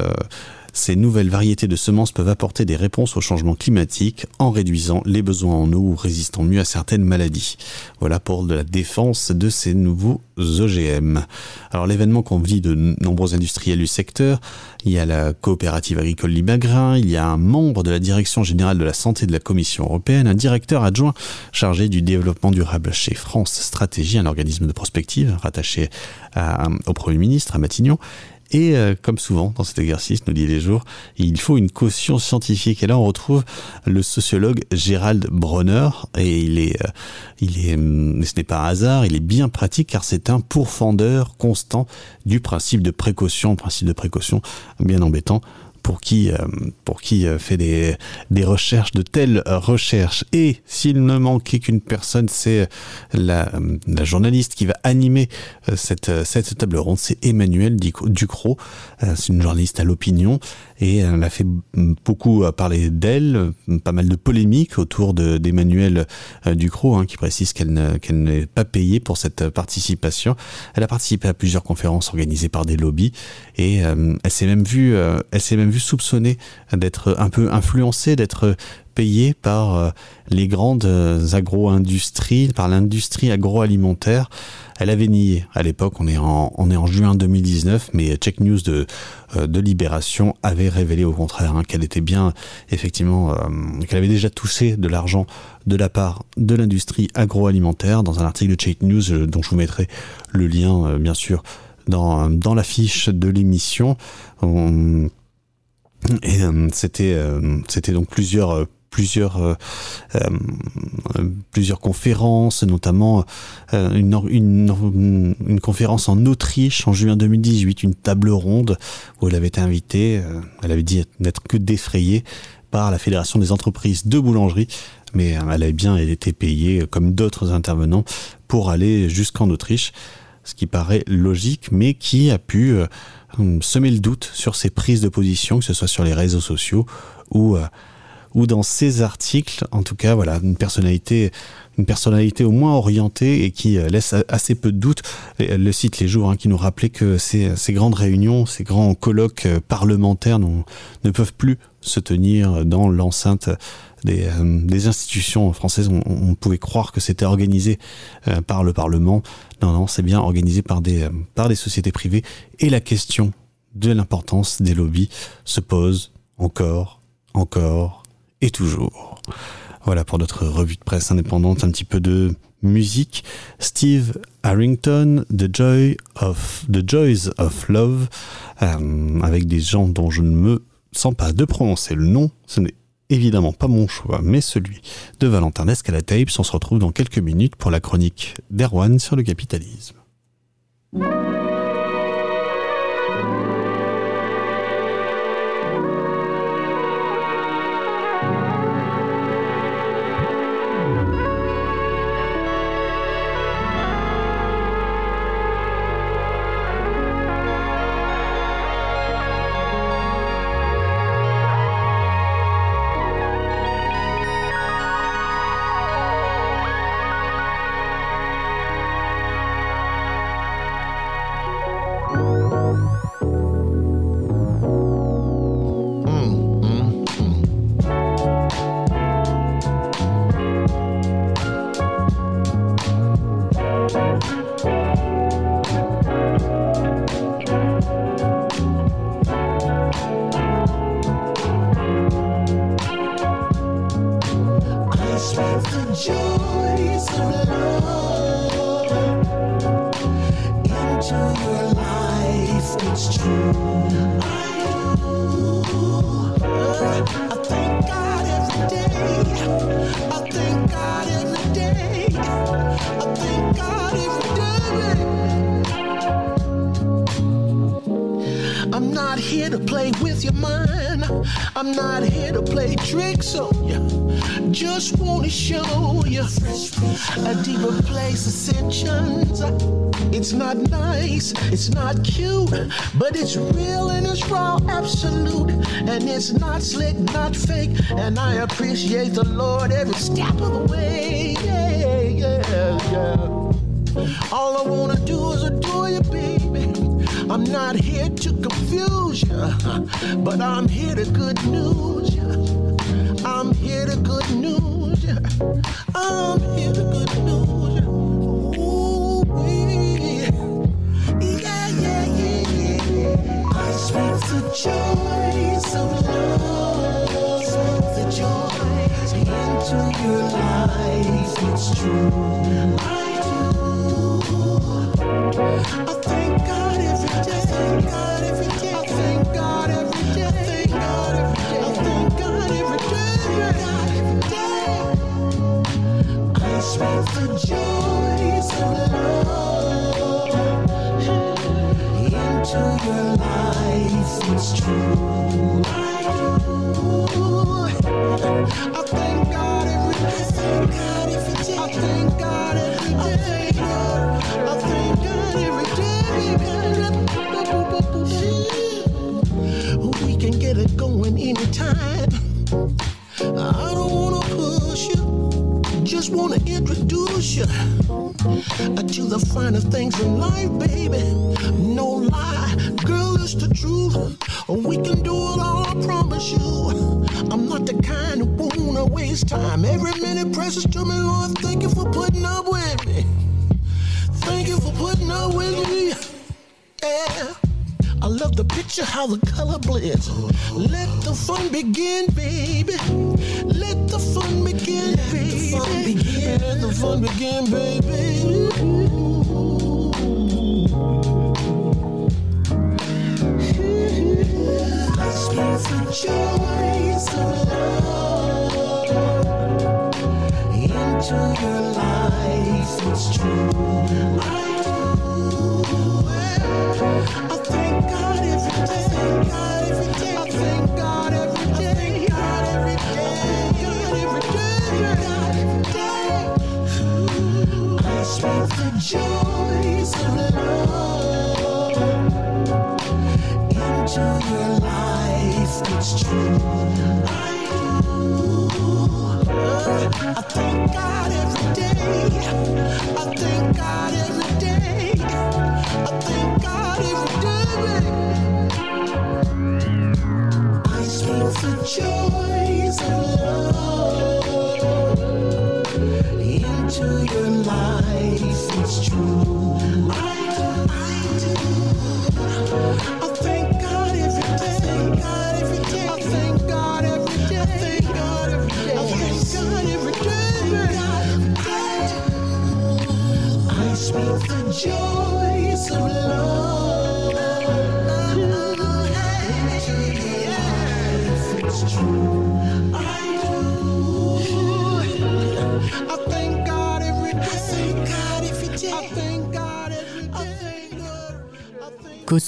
ces nouvelles variétés de semences peuvent apporter des réponses au changement climatique en réduisant les besoins en eau ou résistant mieux à certaines maladies. Voilà pour de la défense de ces nouveaux OGM. Alors l'événement convie de nombreux industriels du secteur. Il y a la coopérative agricole Libagrin, il y a un membre de la direction générale de la santé de la Commission européenne, un directeur adjoint chargé du développement durable chez France Stratégie, un organisme de prospective rattaché au Premier ministre à Matignon. Et euh, comme souvent dans cet exercice, nous dit les jours, il faut une caution scientifique. Et là, on retrouve le sociologue Gérald Bronner. Et il est, euh, il est, hum, mais ce n'est pas un hasard, il est bien pratique car c'est un pourfendeur constant du principe de précaution, principe de précaution bien embêtant pour qui, euh, pour qui euh, fait des, des recherches, de telles recherches. Et s'il ne manquait qu'une personne, c'est la, euh, la journaliste qui va animer cette, cette table ronde, c'est Emmanuel Ducrot. C'est une journaliste à l'opinion et elle a fait beaucoup euh, parler d'elle, euh, pas mal de polémiques autour de- d'Emmanuel euh, Ducrot, hein, qui précise qu'elle ne- qu'elle n'est pas payée pour cette participation. Elle a participé à plusieurs conférences organisées par des lobbies et elle s'est même vue, elle s'est même vue soupçonnée d'être un peu influencée, d'être payée par euh, les grandes euh, agro-industries, par l'industrie agroalimentaire. Elle avait nié à l'époque, on est en, on est en juin 2019, mais Check News de, euh, de Libération avait révélé au contraire hein, qu'elle était bien, effectivement, qu'elle avait déjà touché de l'argent de la part de l'industrie agroalimentaire dans un article de Check News dont je vous mettrai le lien, bien sûr, dans, dans la fiche de l'émission. On- et c'était c'était donc plusieurs plusieurs euh, euh, plusieurs conférences, notamment euh, une, une, une conférence en Autriche en juin 2018, une table ronde où elle avait été invitée. elle avait dit n'être que défrayée par la Fédération des entreprises de boulangerie, mais elle avait bien été payée comme d'autres intervenants pour aller jusqu'en Autriche, ce qui paraît logique, mais qui a pu semer le doute sur ses prises de position, que ce soit sur les réseaux sociaux ou ou dans ses articles, en tout cas, voilà, une personnalité, une personnalité au moins orientée et qui euh, laisse assez peu de doute. Et, euh, Le site Les Jours, hein, qui nous rappelait que ces, grandes réunions, ces grands colloques euh, parlementaires ne peuvent plus se tenir dans l'enceinte des, euh, institutions françaises. On, on pouvait croire que c'était organisé par le Parlement. Non, non, c'est bien organisé par des, par des sociétés privées. Et la question de l'importance des lobbies se pose encore, encore et toujours. Voilà pour notre revue de presse indépendante, un petit peu de musique. Steve Harrington, The Joy of The Joys of Love, euh, avec des gens dont je ne me sens pas de prononcer le nom. Ce n'est évidemment pas mon choix, mais celui de Valentin Descalatapes. On se retrouve dans quelques minutes pour la chronique d'Erwan sur le capitalisme. It's not slick, not fake, and I appreciate the Lord every step of the way.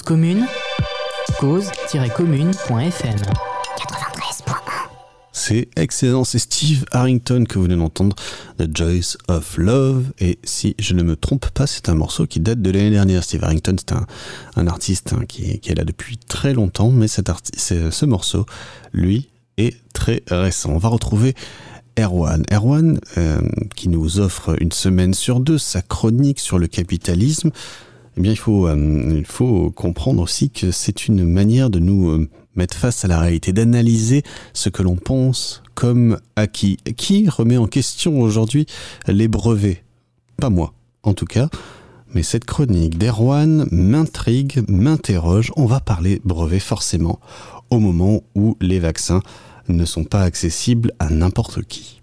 commune, cause-commune.fm. C'est excellent, c'est Steve Harrington que vous venez d'entendre, The Joyce of Love. Et si je ne me trompe pas, c'est un morceau qui date de l'année dernière. Steve Harrington, c'est un, artiste hein, qui, est là depuis très longtemps, mais ce morceau, lui, est très récent. On va retrouver Erwan. Erwan, euh, qui nous offre une semaine sur deux sa chronique sur le capitalisme eh bien, euh, il faut, comprendre aussi que c'est une manière de nous euh, mettre face à la réalité, d'analyser ce que l'on pense comme acquis. Qui remet en question aujourd'hui les brevets? Pas moi, en tout cas. Mais cette chronique d'Erwan m'intrigue, m'interroge. On va parler brevets forcément au moment où les vaccins ne sont pas accessibles à n'importe qui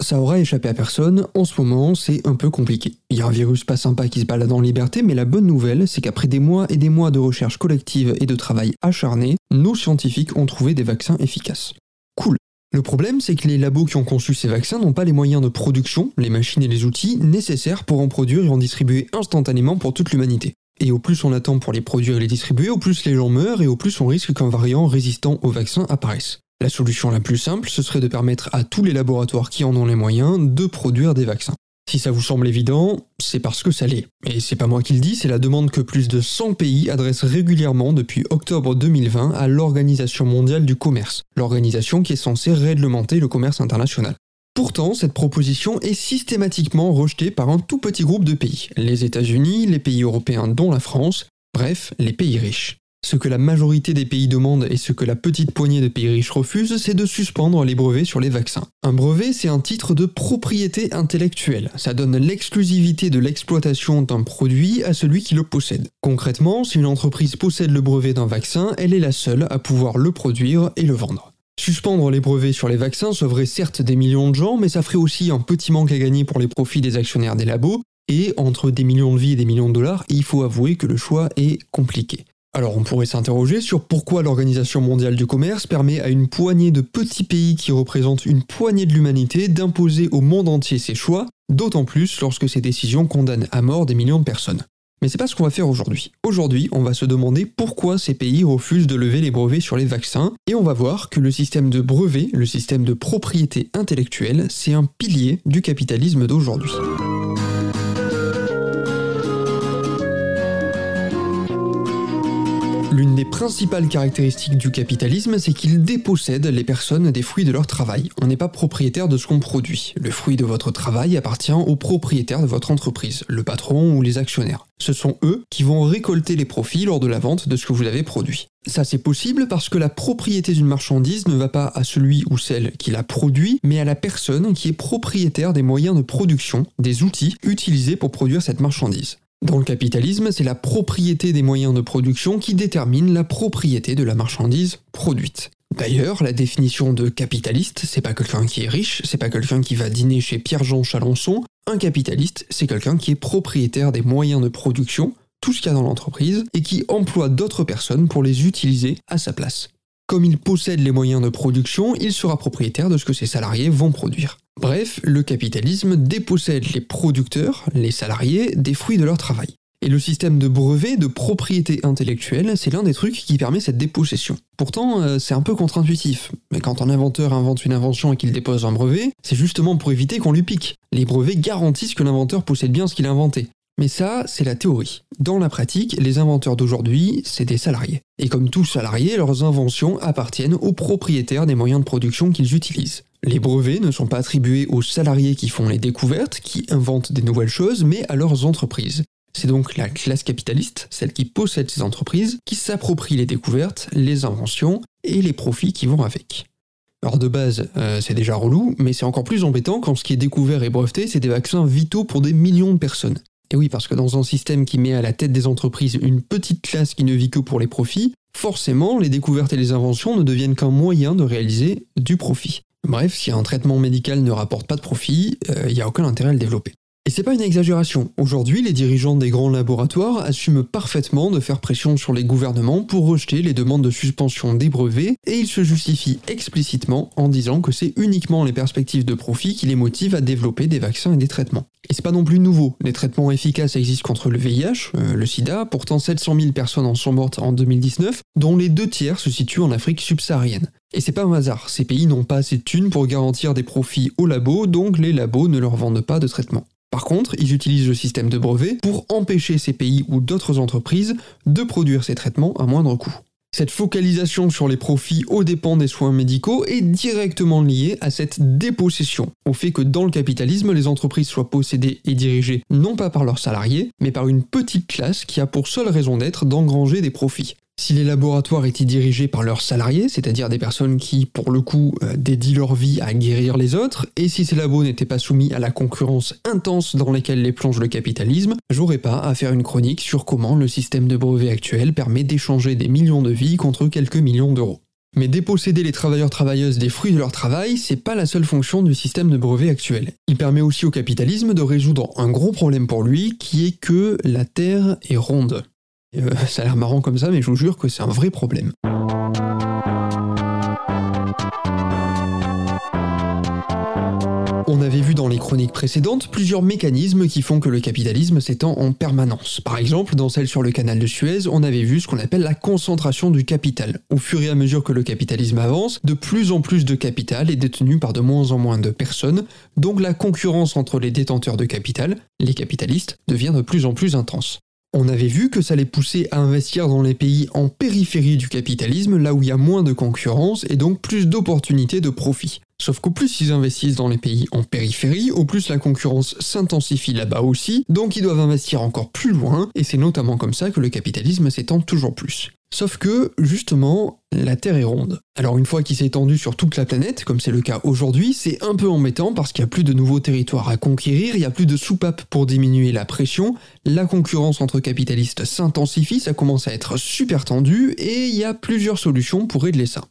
ça aura échappé à personne, en ce moment c'est un peu compliqué. Il y a un virus pas sympa qui se balade en liberté, mais la bonne nouvelle, c'est qu'après des mois et des mois de recherche collective et de travail acharné, nos scientifiques ont trouvé des vaccins efficaces. Cool. Le problème, c'est que les labos qui ont conçu ces vaccins n'ont pas les moyens de production, les machines et les outils nécessaires pour en produire et en distribuer instantanément pour toute l'humanité. Et au plus on attend pour les produire et les distribuer, au plus les gens meurent et au plus on risque qu'un variant résistant au vaccin apparaisse. La solution la plus simple, ce serait de permettre à tous les laboratoires qui en ont les moyens de produire des vaccins. Si ça vous semble évident, c'est parce que ça l'est. Et c'est pas moi qui le dis, c'est la demande que plus de 100 pays adressent régulièrement depuis octobre 2020 à l'Organisation mondiale du commerce, l'organisation qui est censée réglementer le commerce international. Pourtant, cette proposition est systématiquement rejetée par un tout petit groupe de pays, les États-Unis, les pays européens dont la France, bref, les pays riches. Ce que la majorité des pays demandent et ce que la petite poignée de pays riches refuse, c'est de suspendre les brevets sur les vaccins. Un brevet, c'est un titre de propriété intellectuelle. Ça donne l'exclusivité de l'exploitation d'un produit à celui qui le possède. Concrètement, si une entreprise possède le brevet d'un vaccin, elle est la seule à pouvoir le produire et le vendre. Suspendre les brevets sur les vaccins sauverait certes des millions de gens, mais ça ferait aussi un petit manque à gagner pour les profits des actionnaires des labos, et entre des millions de vies et des millions de dollars, il faut avouer que le choix est compliqué. Alors on pourrait s'interroger sur pourquoi l'Organisation mondiale du commerce permet à une poignée de petits pays qui représentent une poignée de l'humanité d'imposer au monde entier ses choix, d'autant plus lorsque ces décisions condamnent à mort des millions de personnes. Mais c'est pas ce qu'on va faire aujourd'hui. Aujourd'hui, on va se demander pourquoi ces pays refusent de lever les brevets sur les vaccins, et on va voir que le système de brevets, le système de propriété intellectuelle, c'est un pilier du capitalisme d'aujourd'hui. Des principales caractéristiques du capitalisme, c'est qu'il dépossède les personnes des fruits de leur travail. On n'est pas propriétaire de ce qu'on produit. Le fruit de votre travail appartient au propriétaire de votre entreprise, le patron ou les actionnaires. Ce sont eux qui vont récolter les profits lors de la vente de ce que vous avez produit. Ça c'est possible parce que la propriété d'une marchandise ne va pas à celui ou celle qui la produit, mais à la personne qui est propriétaire des moyens de production, des outils utilisés pour produire cette marchandise. Dans le capitalisme, c'est la propriété des moyens de production qui détermine la propriété de la marchandise produite. D'ailleurs, la définition de capitaliste, c'est pas quelqu'un qui est riche, c'est pas quelqu'un qui va dîner chez Pierre-Jean Chalençon. Un capitaliste, c'est quelqu'un qui est propriétaire des moyens de production, tout ce qu'il y a dans l'entreprise, et qui emploie d'autres personnes pour les utiliser à sa place. Comme il possède les moyens de production, il sera propriétaire de ce que ses salariés vont produire. Bref, le capitalisme dépossède les producteurs, les salariés, des fruits de leur travail. Et le système de brevet de propriété intellectuelle, c'est l'un des trucs qui permet cette dépossession. Pourtant, euh, c'est un peu contre-intuitif. Mais quand un inventeur invente une invention et qu'il dépose un brevet, c'est justement pour éviter qu'on lui pique. Les brevets garantissent que l'inventeur possède bien ce qu'il a inventé. Mais ça, c'est la théorie. Dans la pratique, les inventeurs d'aujourd'hui, c'est des salariés. Et comme tous salariés, leurs inventions appartiennent aux propriétaires des moyens de production qu'ils utilisent. Les brevets ne sont pas attribués aux salariés qui font les découvertes, qui inventent des nouvelles choses, mais à leurs entreprises. C'est donc la classe capitaliste, celle qui possède ces entreprises, qui s'approprie les découvertes, les inventions et les profits qui vont avec. Alors de base, euh, c'est déjà relou, mais c'est encore plus embêtant quand ce qui est découvert et breveté, c'est des vaccins vitaux pour des millions de personnes. Et oui, parce que dans un système qui met à la tête des entreprises une petite classe qui ne vit que pour les profits, forcément, les découvertes et les inventions ne deviennent qu'un moyen de réaliser du profit. Bref, si un traitement médical ne rapporte pas de profit, il n'y a aucun intérêt à le développer. Et c'est pas une exagération. Aujourd'hui, les dirigeants des grands laboratoires assument parfaitement de faire pression sur les gouvernements pour rejeter les demandes de suspension des brevets et ils se justifient explicitement en disant que c'est uniquement les perspectives de profit qui les motivent à développer des vaccins et des traitements. Et c'est pas non plus nouveau. Les traitements efficaces existent contre le VIH, euh, le sida, pourtant 700 000 personnes en sont mortes en 2019, dont les deux tiers se situent en Afrique subsaharienne. Et c'est pas un hasard, ces pays n'ont pas assez de thunes pour garantir des profits aux labos, donc les labos ne leur vendent pas de traitement. Par contre, ils utilisent le système de brevet pour empêcher ces pays ou d'autres entreprises de produire ces traitements à moindre coût. Cette focalisation sur les profits aux dépens des soins médicaux est directement liée à cette dépossession, au fait que dans le capitalisme, les entreprises soient possédées et dirigées non pas par leurs salariés, mais par une petite classe qui a pour seule raison d'être d'engranger des profits. Si les laboratoires étaient dirigés par leurs salariés, c'est-à-dire des personnes qui, pour le coup, euh, dédient leur vie à guérir les autres, et si ces labos n'étaient pas soumis à la concurrence intense dans laquelle les plonge le capitalisme, j'aurais pas à faire une chronique sur comment le système de brevet actuel permet d'échanger des millions de vies contre quelques millions d'euros. Mais déposséder les travailleurs-travailleuses des fruits de leur travail, c'est pas la seule fonction du système de brevet actuel. Il permet aussi au capitalisme de résoudre un gros problème pour lui, qui est que la Terre est ronde. Euh, ça a l'air marrant comme ça, mais je vous jure que c'est un vrai problème. On avait vu dans les chroniques précédentes plusieurs mécanismes qui font que le capitalisme s'étend en permanence. Par exemple, dans celle sur le canal de Suez, on avait vu ce qu'on appelle la concentration du capital. Au fur et à mesure que le capitalisme avance, de plus en plus de capital est détenu par de moins en moins de personnes, donc la concurrence entre les détenteurs de capital, les capitalistes, devient de plus en plus intense. On avait vu que ça les poussait à investir dans les pays en périphérie du capitalisme, là où il y a moins de concurrence et donc plus d'opportunités de profit. Sauf qu'au plus ils investissent dans les pays en périphérie, au plus la concurrence s'intensifie là-bas aussi, donc ils doivent investir encore plus loin, et c'est notamment comme ça que le capitalisme s'étend toujours plus. Sauf que, justement, la Terre est ronde. Alors une fois qu'il s'est étendu sur toute la planète, comme c'est le cas aujourd'hui, c'est un peu embêtant parce qu'il n'y a plus de nouveaux territoires à conquérir, il n'y a plus de soupapes pour diminuer la pression, la concurrence entre capitalistes s'intensifie, ça commence à être super tendu, et il y a plusieurs solutions pour régler ça.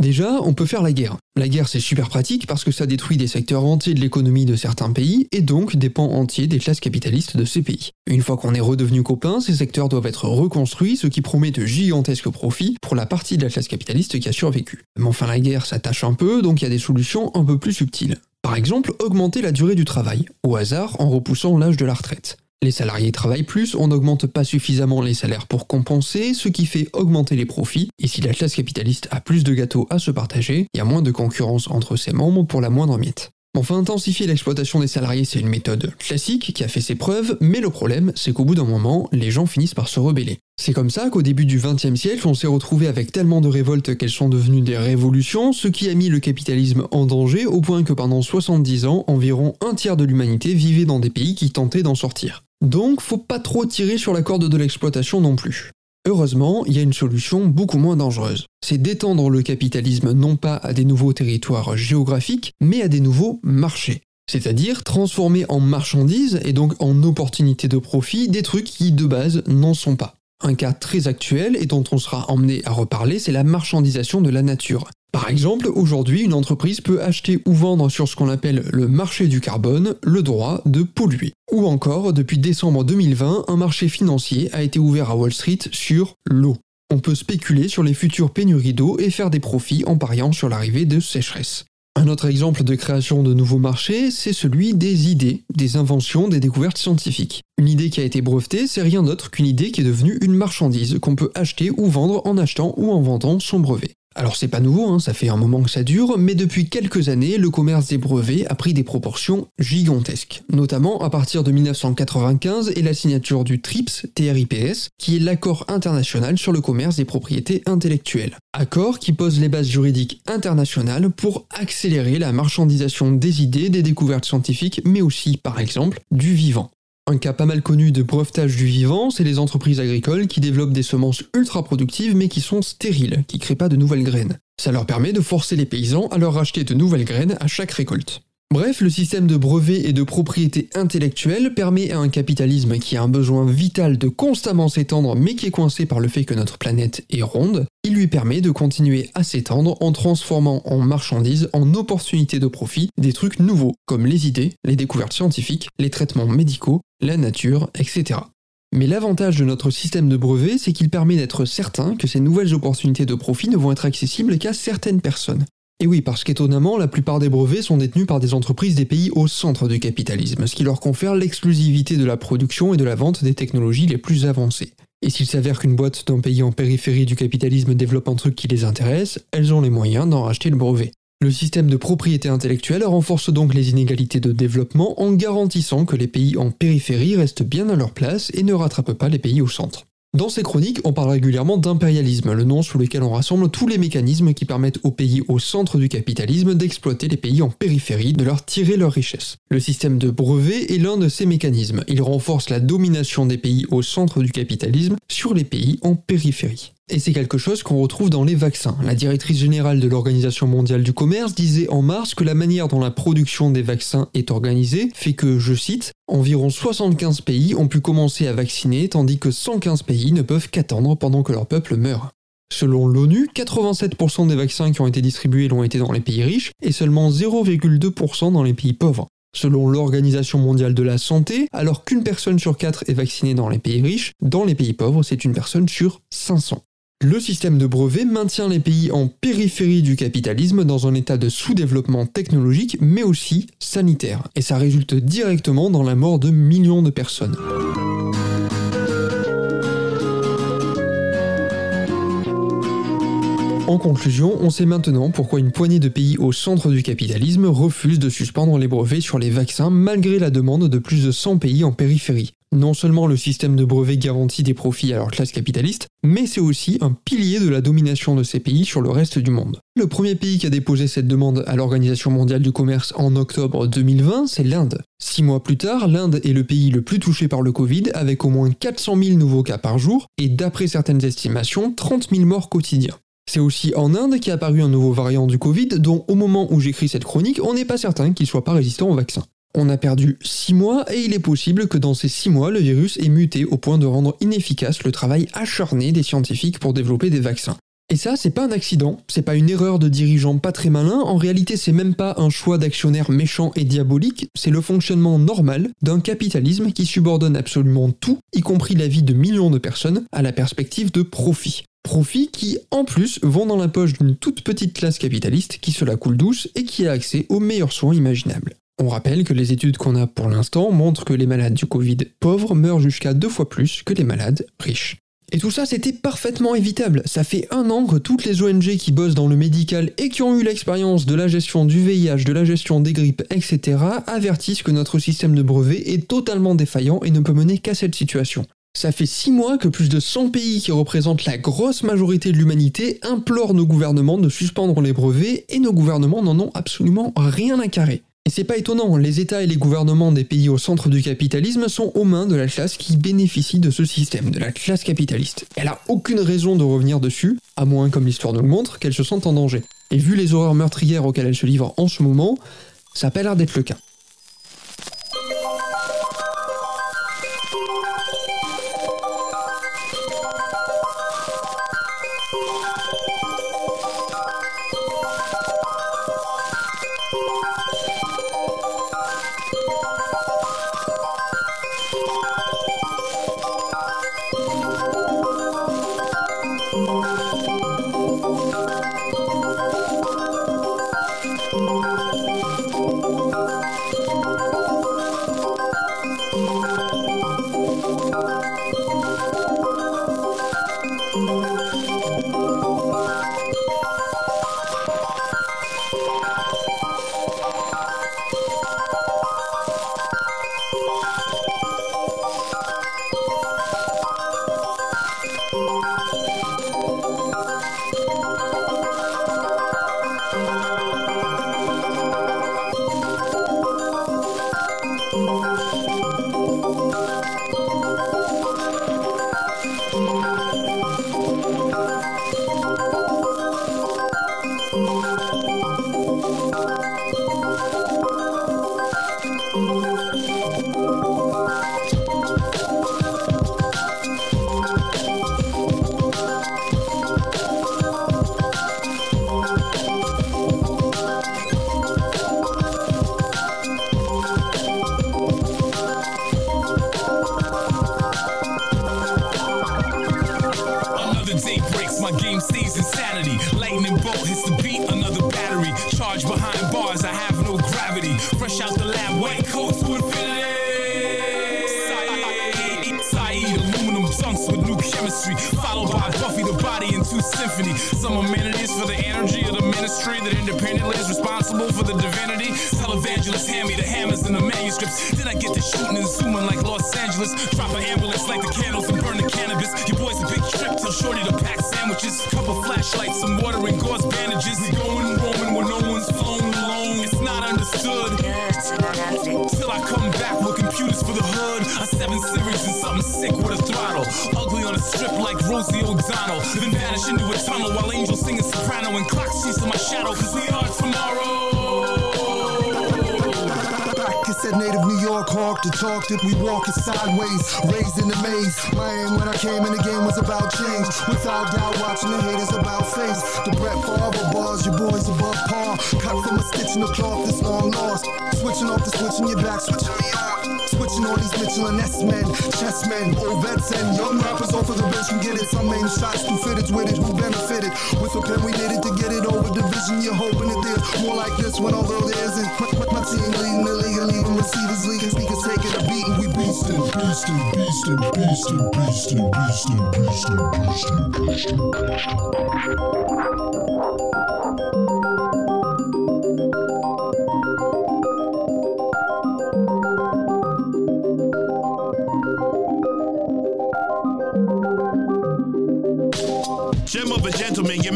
Déjà, on peut faire la guerre. La guerre, c'est super pratique parce que ça détruit des secteurs entiers de l'économie de certains pays et donc des pans entiers des classes capitalistes de ces pays. Une fois qu'on est redevenu copains, ces secteurs doivent être reconstruits, ce qui promet de gigantesques profits pour la partie de la classe capitaliste qui a survécu. Mais enfin, la guerre, ça tâche un peu, donc il y a des solutions un peu plus subtiles. Par exemple, augmenter la durée du travail, au hasard en repoussant l'âge de la retraite. Les salariés travaillent plus, on n'augmente pas suffisamment les salaires pour compenser, ce qui fait augmenter les profits, et si la classe capitaliste a plus de gâteaux à se partager, il y a moins de concurrence entre ses membres pour la moindre miette. Enfin, intensifier l'exploitation des salariés, c'est une méthode classique qui a fait ses preuves, mais le problème, c'est qu'au bout d'un moment, les gens finissent par se rebeller. C'est comme ça qu'au début du XXe siècle, on s'est retrouvé avec tellement de révoltes qu'elles sont devenues des révolutions, ce qui a mis le capitalisme en danger au point que pendant 70 ans, environ un tiers de l'humanité vivait dans des pays qui tentaient d'en sortir. Donc, faut pas trop tirer sur la corde de l'exploitation non plus. Heureusement, il y a une solution beaucoup moins dangereuse. C'est d'étendre le capitalisme non pas à des nouveaux territoires géographiques, mais à des nouveaux marchés. C'est-à-dire transformer en marchandises et donc en opportunités de profit des trucs qui de base n'en sont pas. Un cas très actuel et dont on sera emmené à reparler, c'est la marchandisation de la nature. Par exemple, aujourd'hui, une entreprise peut acheter ou vendre sur ce qu'on appelle le marché du carbone le droit de polluer. Ou encore, depuis décembre 2020, un marché financier a été ouvert à Wall Street sur l'eau. On peut spéculer sur les futures pénuries d'eau et faire des profits en pariant sur l'arrivée de sécheresse. Un autre exemple de création de nouveaux marchés, c'est celui des idées, des inventions, des découvertes scientifiques. Une idée qui a été brevetée, c'est rien d'autre qu'une idée qui est devenue une marchandise qu'on peut acheter ou vendre en achetant ou en vendant son brevet. Alors c'est pas nouveau, hein, ça fait un moment que ça dure, mais depuis quelques années, le commerce des brevets a pris des proportions gigantesques. Notamment à partir de 1995 et la signature du TRIPS, TRIPS, qui est l'accord international sur le commerce des propriétés intellectuelles. Accord qui pose les bases juridiques internationales pour accélérer la marchandisation des idées, des découvertes scientifiques, mais aussi, par exemple, du vivant. Un cas pas mal connu de brevetage du vivant, c'est les entreprises agricoles qui développent des semences ultra productives mais qui sont stériles, qui créent pas de nouvelles graines. Ça leur permet de forcer les paysans à leur racheter de nouvelles graines à chaque récolte. Bref, le système de brevets et de propriété intellectuelle permet à un capitalisme qui a un besoin vital de constamment s'étendre mais qui est coincé par le fait que notre planète est ronde, il lui permet de continuer à s'étendre en transformant en marchandises, en opportunités de profit, des trucs nouveaux, comme les idées, les découvertes scientifiques, les traitements médicaux, la nature, etc. Mais l'avantage de notre système de brevets, c'est qu'il permet d'être certain que ces nouvelles opportunités de profit ne vont être accessibles qu'à certaines personnes. Et oui, parce qu'étonnamment, la plupart des brevets sont détenus par des entreprises des pays au centre du capitalisme, ce qui leur confère l'exclusivité de la production et de la vente des technologies les plus avancées. Et s'il s'avère qu'une boîte d'un pays en périphérie du capitalisme développe un truc qui les intéresse, elles ont les moyens d'en racheter le brevet. Le système de propriété intellectuelle renforce donc les inégalités de développement en garantissant que les pays en périphérie restent bien à leur place et ne rattrapent pas les pays au centre. Dans ces chroniques, on parle régulièrement d'impérialisme, le nom sous lequel on rassemble tous les mécanismes qui permettent aux pays au centre du capitalisme d'exploiter les pays en périphérie, de leur tirer leurs richesses. Le système de brevet est l'un de ces mécanismes. Il renforce la domination des pays au centre du capitalisme sur les pays en périphérie. Et c'est quelque chose qu'on retrouve dans les vaccins. La directrice générale de l'Organisation mondiale du commerce disait en mars que la manière dont la production des vaccins est organisée fait que, je cite, environ 75 pays ont pu commencer à vacciner tandis que 115 pays ne peuvent qu'attendre pendant que leur peuple meurt. Selon l'ONU, 87% des vaccins qui ont été distribués l'ont été dans les pays riches et seulement 0,2% dans les pays pauvres. Selon l'Organisation mondiale de la santé, alors qu'une personne sur quatre est vaccinée dans les pays riches, dans les pays pauvres, c'est une personne sur 500. Le système de brevets maintient les pays en périphérie du capitalisme dans un état de sous-développement technologique mais aussi sanitaire. Et ça résulte directement dans la mort de millions de personnes. En conclusion, on sait maintenant pourquoi une poignée de pays au centre du capitalisme refuse de suspendre les brevets sur les vaccins malgré la demande de plus de 100 pays en périphérie. Non seulement le système de brevets garantit des profits à leur classe capitaliste, mais c'est aussi un pilier de la domination de ces pays sur le reste du monde. Le premier pays qui a déposé cette demande à l'Organisation mondiale du commerce en octobre 2020, c'est l'Inde. Six mois plus tard, l'Inde est le pays le plus touché par le Covid, avec au moins 400 000 nouveaux cas par jour, et d'après certaines estimations, 30 000 morts quotidiens. C'est aussi en Inde qu'est apparu un nouveau variant du Covid dont au moment où j'écris cette chronique, on n'est pas certain qu'il soit pas résistant au vaccin. On a perdu 6 mois et il est possible que dans ces 6 mois, le virus ait muté au point de rendre inefficace le travail acharné des scientifiques pour développer des vaccins. Et ça, c'est pas un accident, c'est pas une erreur de dirigeant pas très malin, en réalité c'est même pas un choix d'actionnaire méchant et diabolique, c'est le fonctionnement normal d'un capitalisme qui subordonne absolument tout, y compris la vie de millions de personnes, à la perspective de profit. Profits qui, en plus, vont dans la poche d'une toute petite classe capitaliste qui se la coule douce et qui a accès aux meilleurs soins imaginables. On rappelle que les études qu'on a pour l'instant montrent que les malades du Covid pauvres meurent jusqu'à deux fois plus que les malades riches. Et tout ça, c'était parfaitement évitable. Ça fait un an que toutes les ONG qui bossent dans le médical et qui ont eu l'expérience de la gestion du VIH, de la gestion des grippes, etc., avertissent que notre système de brevet est totalement défaillant et ne peut mener qu'à cette situation. Ça fait six mois que plus de 100 pays qui représentent la grosse majorité de l'humanité implorent nos gouvernements de suspendre les brevets et nos gouvernements n'en ont absolument rien à carrer. Et c'est pas étonnant, les États et les gouvernements des pays au centre du capitalisme sont aux mains de la classe qui bénéficie de ce système, de la classe capitaliste. Elle a aucune raison de revenir dessus, à moins, comme l'histoire nous le montre, qu'elle se sente en danger. Et vu les horreurs meurtrières auxquelles elle se livre en ce moment, ça a pas l'air d'être le cas. Get to shooting and zooming like Los Angeles. Drop an ambulance like the candles and burn the cannabis. Your boy's a big trip till shorty to pack sandwiches. Couple flashlights, some water and gauze bandages. We going roaming where no one's flown alone. It's not understood. Till I come back with computers for the hood. A seven series and something sick with a throttle. Ugly on a strip like Rosie O'Donnell. Then vanish into a tunnel while angels singing soprano and clocks chasing my shadow. Cause we are tomorrow. That native New York hawk, the talk that we walk it sideways, raised in the maze. My aim when I came in the game was about change. Without doubt, watching the haters about face. The Brett Favre bars, your boys above par. Cut from a stitch in the cloth that's long lost. Switching off the switch in your back, switching me on. Switching all these Mitchell and S men, chess men, old vets and young rappers off of the bench can get it. Some aim shots, who fitted with it, who benefited. With a pen we did it to get it over division. You're hoping that there's more like this one, although there isn't. My, my, my team leading the league and leaving receivers leaking. Speakers taking a beat and we beastin', beastin', beastin', beastin', beastin', beastin', beastin', beastin', beastin'. Gem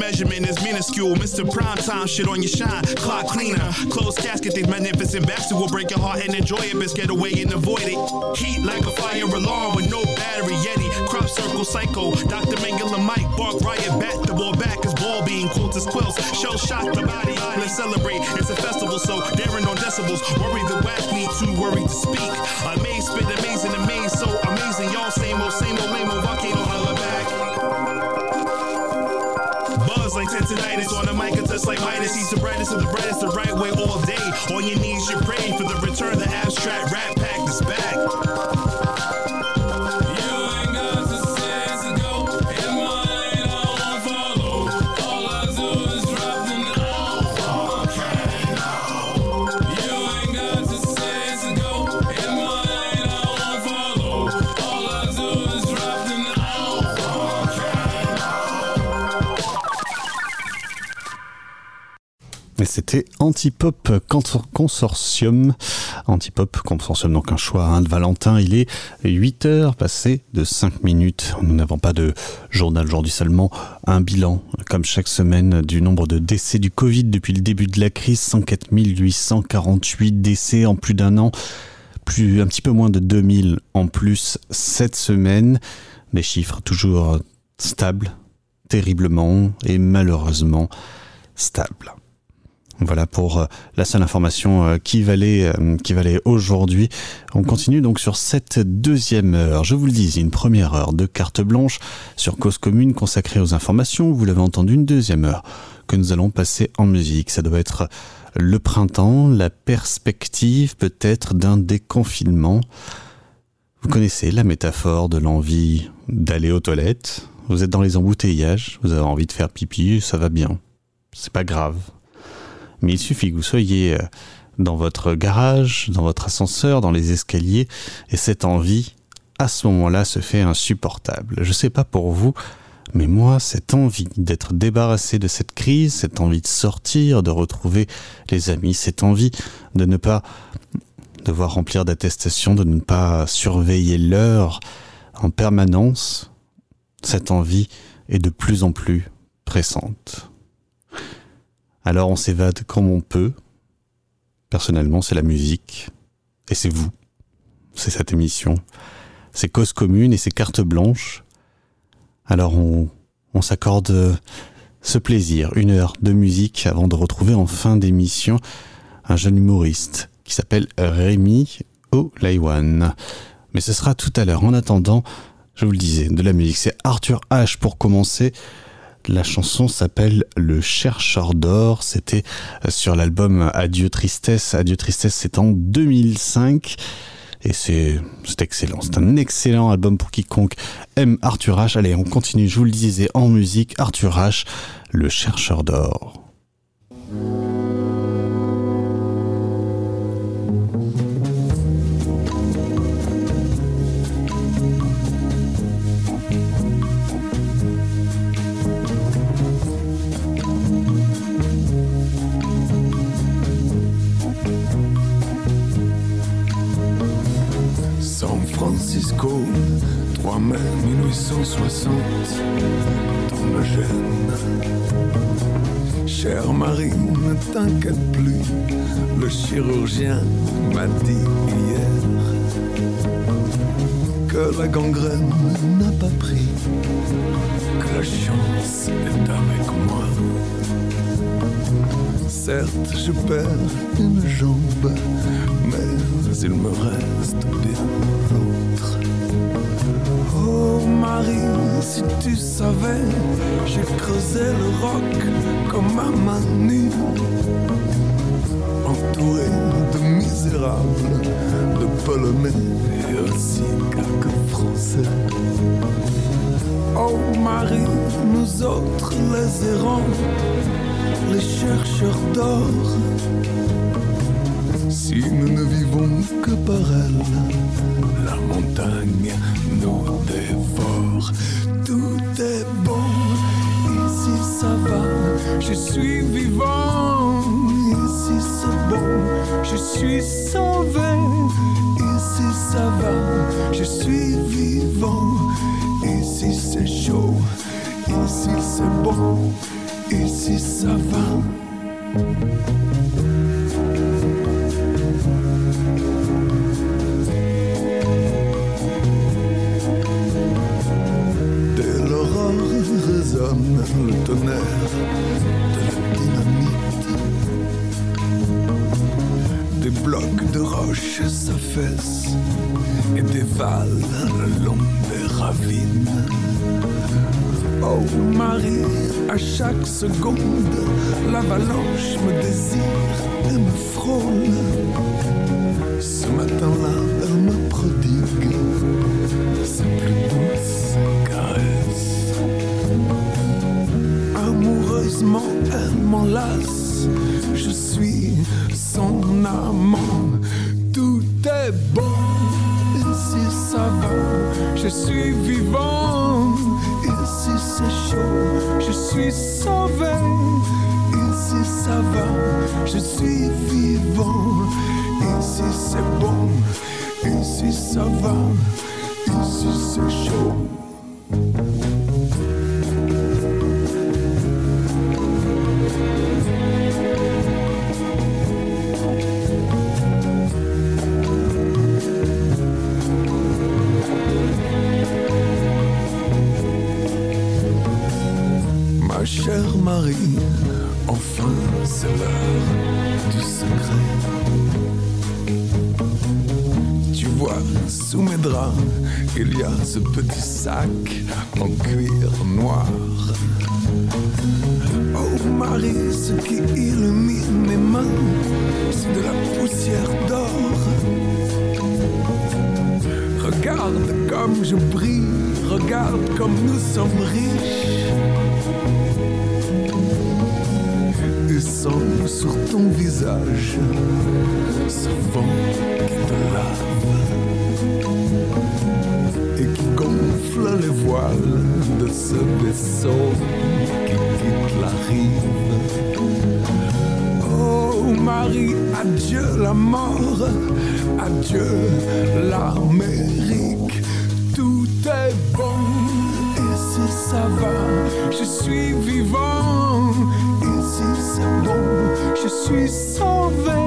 measurement is minuscule. Mr. Primetime shit on your shine. Clock cleaner, closed casket, these magnificent backs will break your heart and enjoy it. Best get away and avoid it. Heat like a fire alarm with no battery. Yeti, crop circle psycho. Dr. Mengele Mike, bark riot, bat the ball back as ball being. Quotes as quills, shell shock the body. Let's celebrate. It's a festival, so daring on decibels. Worry the whack need too worried to speak. I Amazed, spit amazing, amazed, so amazing. Y'all same old, same just like Midas. He's the brightest of the brightest, the right way all day. On your knees, you pray for the return. Of the abstract rap c'était Antipop Cons- Consortium. Antipop Consortium, donc un choix hein, de Valentin. Il est 8 heures passées de 5 minutes. Nous n'avons pas de journal aujourd'hui, seulement un bilan, comme chaque semaine, du nombre de décès du Covid depuis le début de la crise. 104 848 décès en plus d'un an. Plus, un petit peu moins de 2000 en plus cette semaine. Des chiffres toujours stables, terriblement et malheureusement stables. Voilà pour euh, la seule information euh, qui valait, euh, qui valait aujourd'hui. On continue donc sur cette deuxième heure. Je vous le dis, une première heure de carte blanche sur Cause Commune consacrée aux informations. Vous l'avez entendu, une deuxième heure que nous allons passer en musique. Ça doit être le printemps, la perspective peut-être d'un déconfinement. Vous connaissez la métaphore de l'envie d'aller aux toilettes. Vous êtes dans les embouteillages, vous avez envie de faire pipi, ça va bien. C'est pas grave. Mais il suffit que vous soyez euh, dans votre garage, dans votre ascenseur, dans les escaliers, et cette envie, à ce moment-là, se fait insupportable. Je sais pas pour vous, mais moi, cette envie d'être débarrassé de cette crise, cette envie de sortir, de retrouver les amis, cette envie de ne pas devoir remplir d'attestations, de ne pas surveiller l'heure en permanence, cette envie est de plus en plus pressante. Alors on s'évade comme on peut. Personnellement, c'est la musique. Et c'est vous. C'est cette émission. C'est cause commune et c'est carte blanche. Alors on, s'accorde euh, ce plaisir, une heure de musique avant de retrouver en fin d'émission un jeune humoriste qui s'appelle Rémi Olaiwan. Mais ce sera tout à l'heure. En attendant, je vous le disais, de la musique. C'est Arthur H pour commencer. La chanson s'appelle Le chercheur d'or. C'était sur l'album Adieu Tristesse. Adieu Tristesse, c'est en 2005. Et c'est c'est excellent. C'est un excellent album pour quiconque aime Arthur H. Allez, on continue, je vous le disais, en musique. Arthur H, Le chercheur d'or. 1860, ton gêne. Chère Marie, ne t'inquiète plus, le chirurgien m'a dit hier que la gangrène n'a pas pris, que la chance est avec moi. Certes, je perds une jambe, mais il me reste bien Marie, si tu savais, j'ai creusé le roc comme à nue, entouré de misérables, de polonais et aussi quelques français. Oh Marie, nous autres les errants, les chercheurs d'or, si nous ne vivons que par elle, la montagne nous dévore. Tout est bon, ici ça va, je suis vivant. Ici c'est bon, je suis sauvé. Ici ça va, je suis vivant. Ici c'est chaud, ici c'est bon, ici ça va. Le tonnerre de la dynamite. Des blocs de roche s'affaissent et dévalent le long des ravines. Oh Marie, à chaque seconde, l'avalanche me désire et me frôle. Ce matin-là, Je suis son amant. Tout est bon. Ici ça va. Je suis vivant. Ici c'est chaud. Je suis sauvé. Ici ça va. Je suis vivant. Ici c'est bon. Ici ça va. Ici c'est chaud. Du secret. Tu vois, sous mes draps, il y a ce petit sac en cuir noir. Oh Marie, ce qui illumine mes mains, c'est de la poussière d'or. Regarde comme je brille, regarde comme nous sommes riches. Sur ton visage. Ce vent qui te lave et qui gonfle les voiles de ce vaisseau qui quitte la rive. Oh Marie, adieu la mort, adieu l'Amérique, tout est bon, et si ça va, je suis vivant, suis sauvé,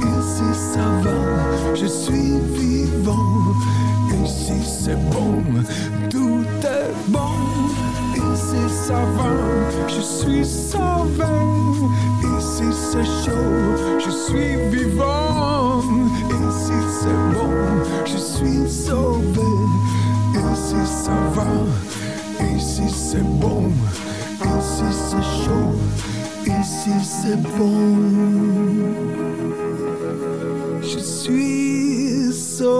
ici ça va, je suis vivant, ici c'est bon, tout est bon, ici ça va, je suis sauvé, ici c'est chaud, je suis vivant, ici c'est bon, je suis sauvé, ici ça va, ici c'est bon, ici c'est chaud, je suis sauvé.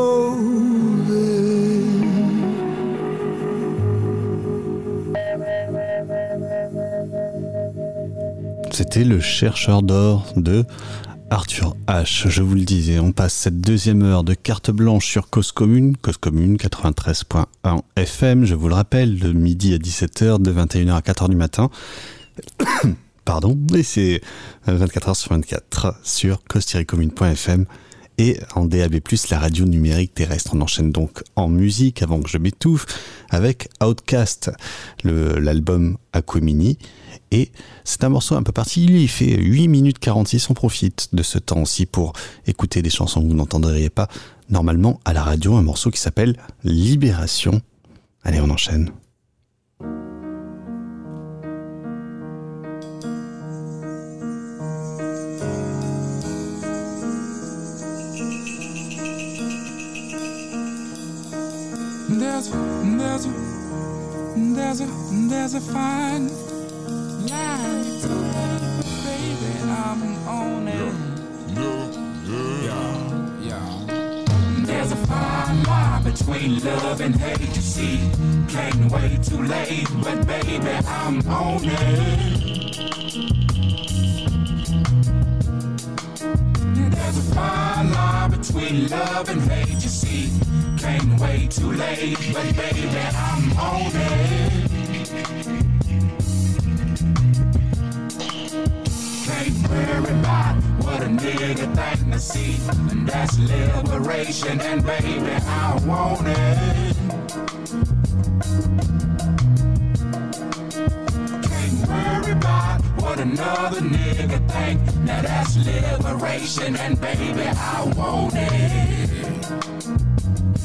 C'était le chercheur d'or de Arthur H. Je vous le disais, on passe cette deuxième heure de carte blanche sur Cause Commune, Cause Commune 93.1 FM, je vous le rappelle, de midi à 17h, de 21h à 4h du matin. Pardon, et c'est 24h sur 24 sur cause-commune.fm et en DAB+, la radio numérique terrestre. On enchaîne donc en musique avant que je m'étouffe avec Outcast, l'album Aquemini. Et c'est un morceau un peu particulier, il fait 8 minutes 46, on profite de ce temps aussi pour écouter des chansons que vous n'entendriez pas normalement à la radio, un morceau qui s'appelle Libération. Allez, on enchaîne. there's a, there's a, there's a there's a fine line baby I'm on it. Yeah, yeah. There's a fine line between love and hate. You see, can't wait too late, but baby I'm on it. There's a fine line between love and hate. You see, Came way too late, but baby, I'm on it. Can't worry about what a nigga think to see, and that's liberation, and baby, I want it. About what another nigga think. Now that's liberation, and baby, I want it.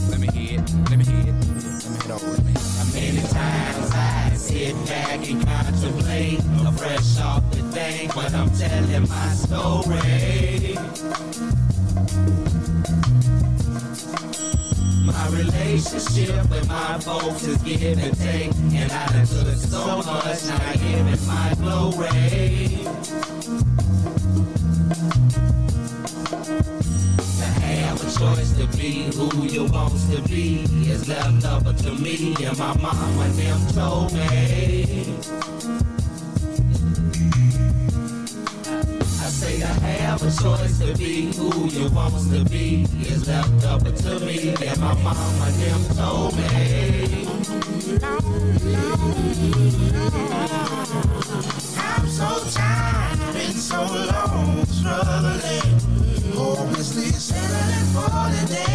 Let me hear it. Let me hear it. Let me hear it over. Let me hear it. Many times I sit back and contemplate, a fresh off the thing, but I'm telling my story. My relationship with my folks is give and take, and I done took so much, now I give it my glory. To have a choice to be who you want to be is left up to me, and my mama them told me. Say to have a choice to be who you want to be is left up to me, and my mama them told me. I'm so tired, been so long struggling, hopelessly settling for the day.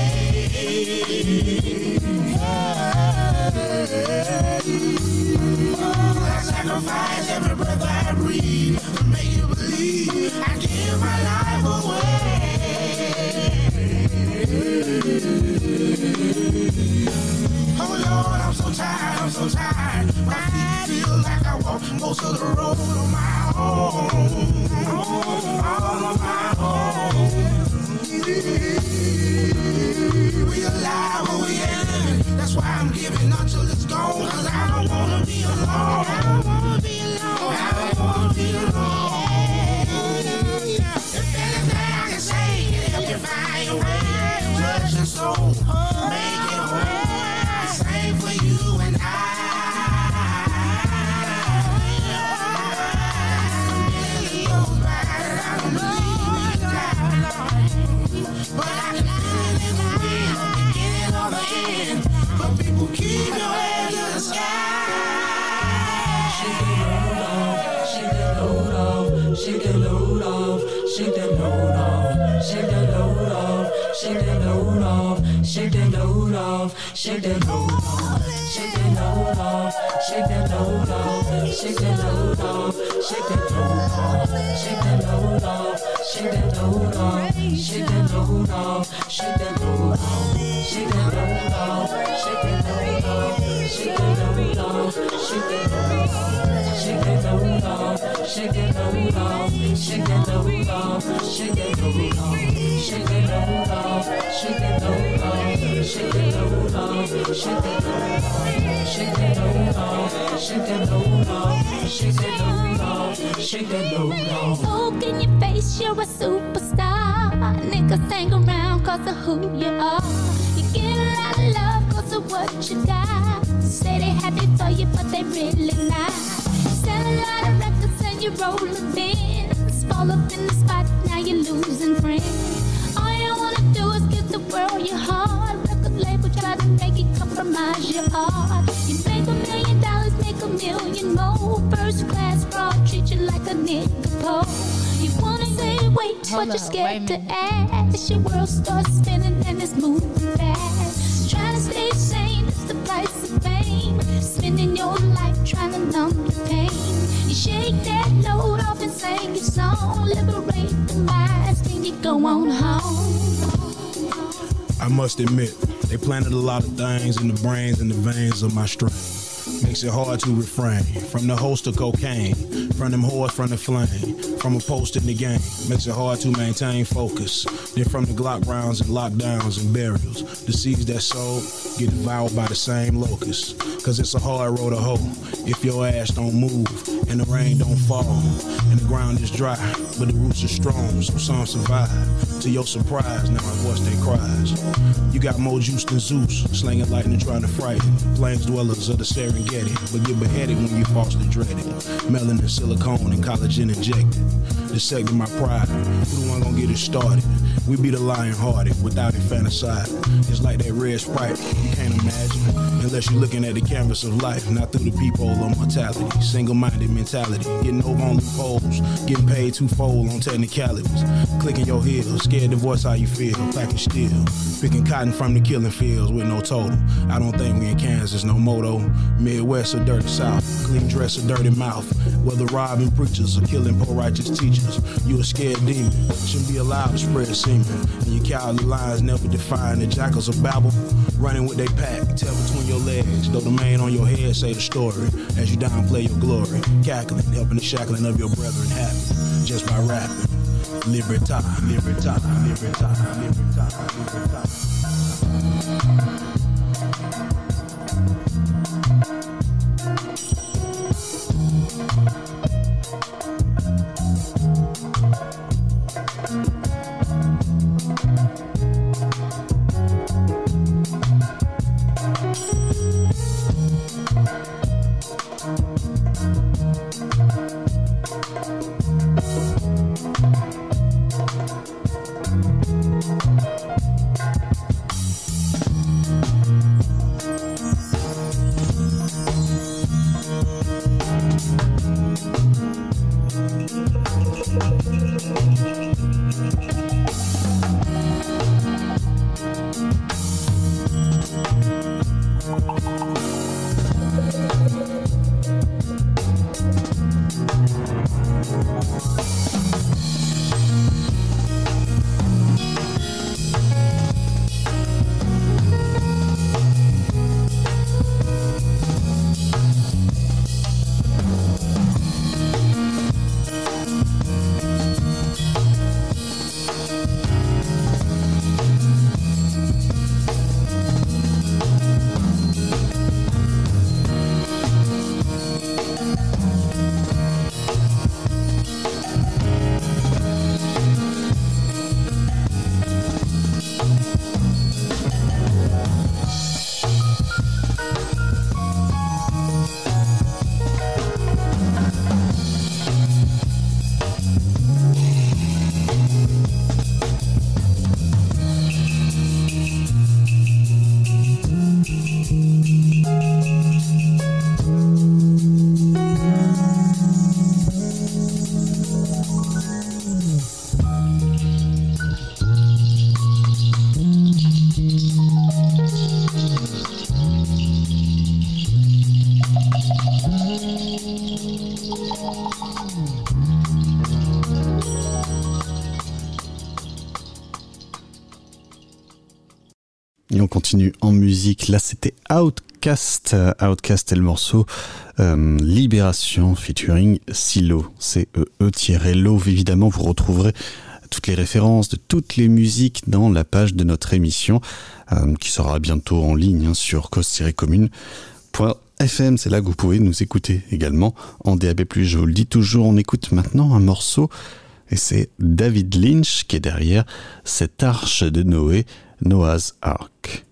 Oh, I sacrifice every breath I breathe I give my life away Oh Lord, I'm so tired, I'm so tired, but I feel like I walked most of the road on my own. We alive That's why I'm giving until it's gone I don't wanna be alone. I don't wanna be alone. I don't wanna be alone. Soul, make it whole. Same for you and I. But I can the beginning the end. But people Keep load off, shake that load off, shake that load off, shake that load off, load off, shake that load off, shake that load off, shake that load off, shake that load off, shake that load off, shake that load off, shake that load off, shake that load off, shake that load off, shake that load off, shake that load off, shake that load off, shake that load off, shake that load off. Shake that load off, shake that load off, shake that load off, shake that load off, shake that load off, shake that load off, shake that load off, shake that load off, shake that load off, shake that load off, shake that load off. Smoke in your face, you're a superstar. Niggas hang around cause of who you are. You get a lot of love cause of what you got. Say they happy for you, but they really not. Sell a lot of records and you rollin' bins. Fall up in the spot, now you're losing friends. All you wanna do is give the world your heart. Record label try to make it compromise your art. You make a million dollars, make a million more. First class fraud, treat you like a nigga pole. You wanna say wait, but you're scared to ask. Your world starts spinning and it's moving fast. Spending your life trying to numb the pain. You shake that load off and sing your song. Liberate the you go on home. I must admit, they planted a lot of things in the brains and the veins of my strain. Makes it hard to refrain from the host of cocaine, from them whores from the flame, from a post in the game. Makes it hard to maintain focus. Then from the Glock rounds and lockdowns and burials, the seeds that sowed get devoured by the same locusts. Cause it's a hard road to hoe if your ass don't move and the rain don't fall and the ground is dry, but the roots are strong, so some survive. To your surprise, now I voice their cries. You got more juice than Zeus, slinging lightning trying to frighten plains dwellers of the Serengeti, but get beheaded when you falsely dread it. Melanin, silicone, and collagen injected. Dissecting my pride. Who the one gonna get it started? We be the lion hearted without infanticide. It's like that red sprite, you can't imagine. Unless you're looking at the canvas of life, not through the peephole of mortality. Single minded mentality, getting over on loopholes, getting paid twofold on technicalities. Clicking your heels, scared to voice how you feel, packing steel. Picking cotton from the killing fields with no total. I don't think we in Kansas, no moto. Midwest or dirty South, clean dress or dirty mouth. Whether robbing preachers or killing poor righteous teachers, you a scared demon. Shouldn't be allowed to spread semen. And your cowardly lines never define the jackals of Babel. Running with they pack, tail between your legs. Though the man on your head say the story. As you downplay your glory, cackling, helping the shackling of your brethren happen. Just by rapping. Libertad, libertad, libertad, libertad, libertad. Là, c'était Outcast. Outcast est le morceau euh, Libération featuring Silo. C-E-E-Love. Évidemment, vous retrouverez toutes les références de toutes les musiques dans la page de notre émission euh, qui sera bientôt en ligne hein, sur cause-commune.fm. C'est là que vous pouvez nous écouter également en DAB+. Je vous le dis toujours, on écoute maintenant un morceau et c'est David Lynch qui est derrière cette arche de Noé, Noah's Ark.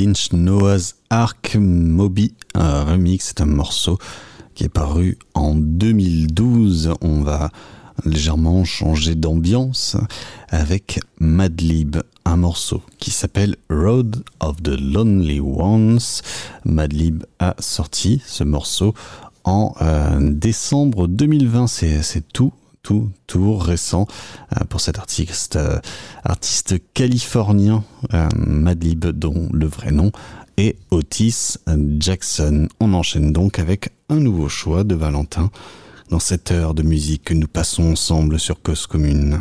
Lynch, Noah's Ark Moby, remix, c'est un morceau qui est paru en 2012. On va légèrement changer d'ambiance avec Madlib, un morceau qui s'appelle Road of the Lonely Ones. Madlib a sorti ce morceau en euh, décembre 2020, c'est c'est tout tout, tout récent euh, pour cet artiste, euh, artiste californien, euh, Madlib, dont le vrai nom est Otis Jackson. On enchaîne donc avec un nouveau choix de Valentin dans cette heure de musique que nous passons ensemble sur Cause Commune.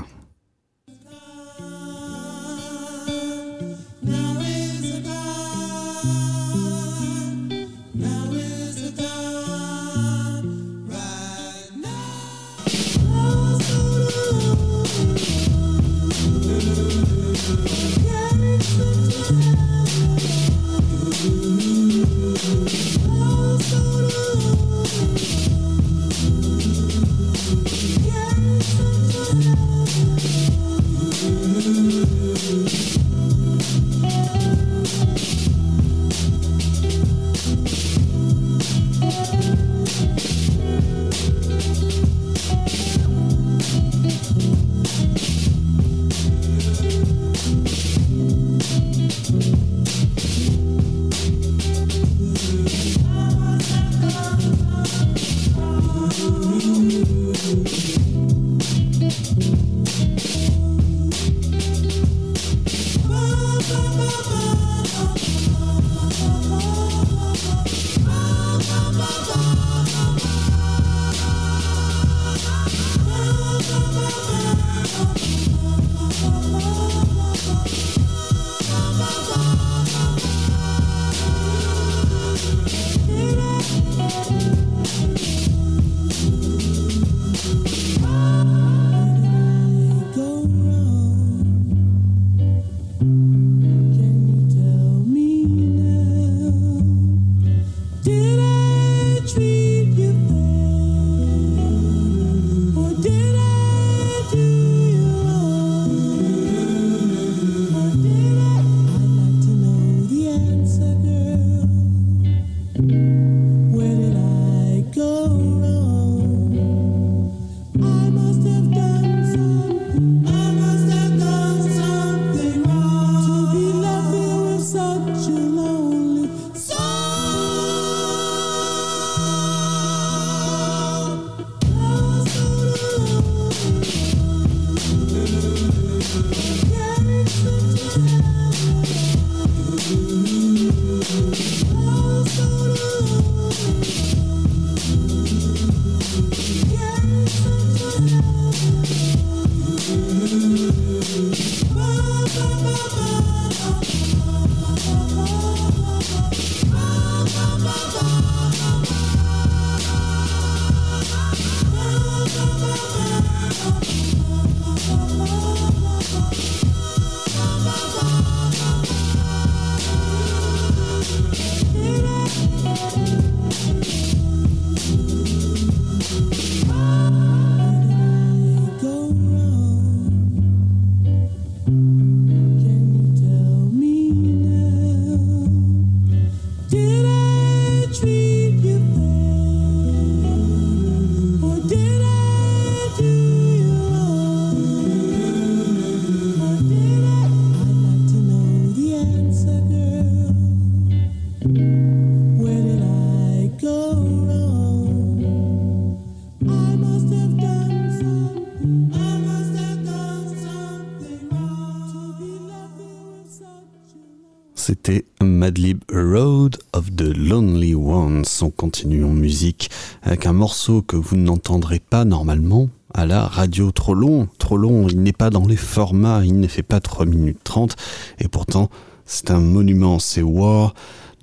que vous n'entendrez pas normalement à la radio. Trop long, trop long, il n'est pas dans les formats, il ne fait pas 3 minutes 30, et pourtant c'est un monument, c'est War,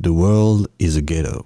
The World is a Ghetto.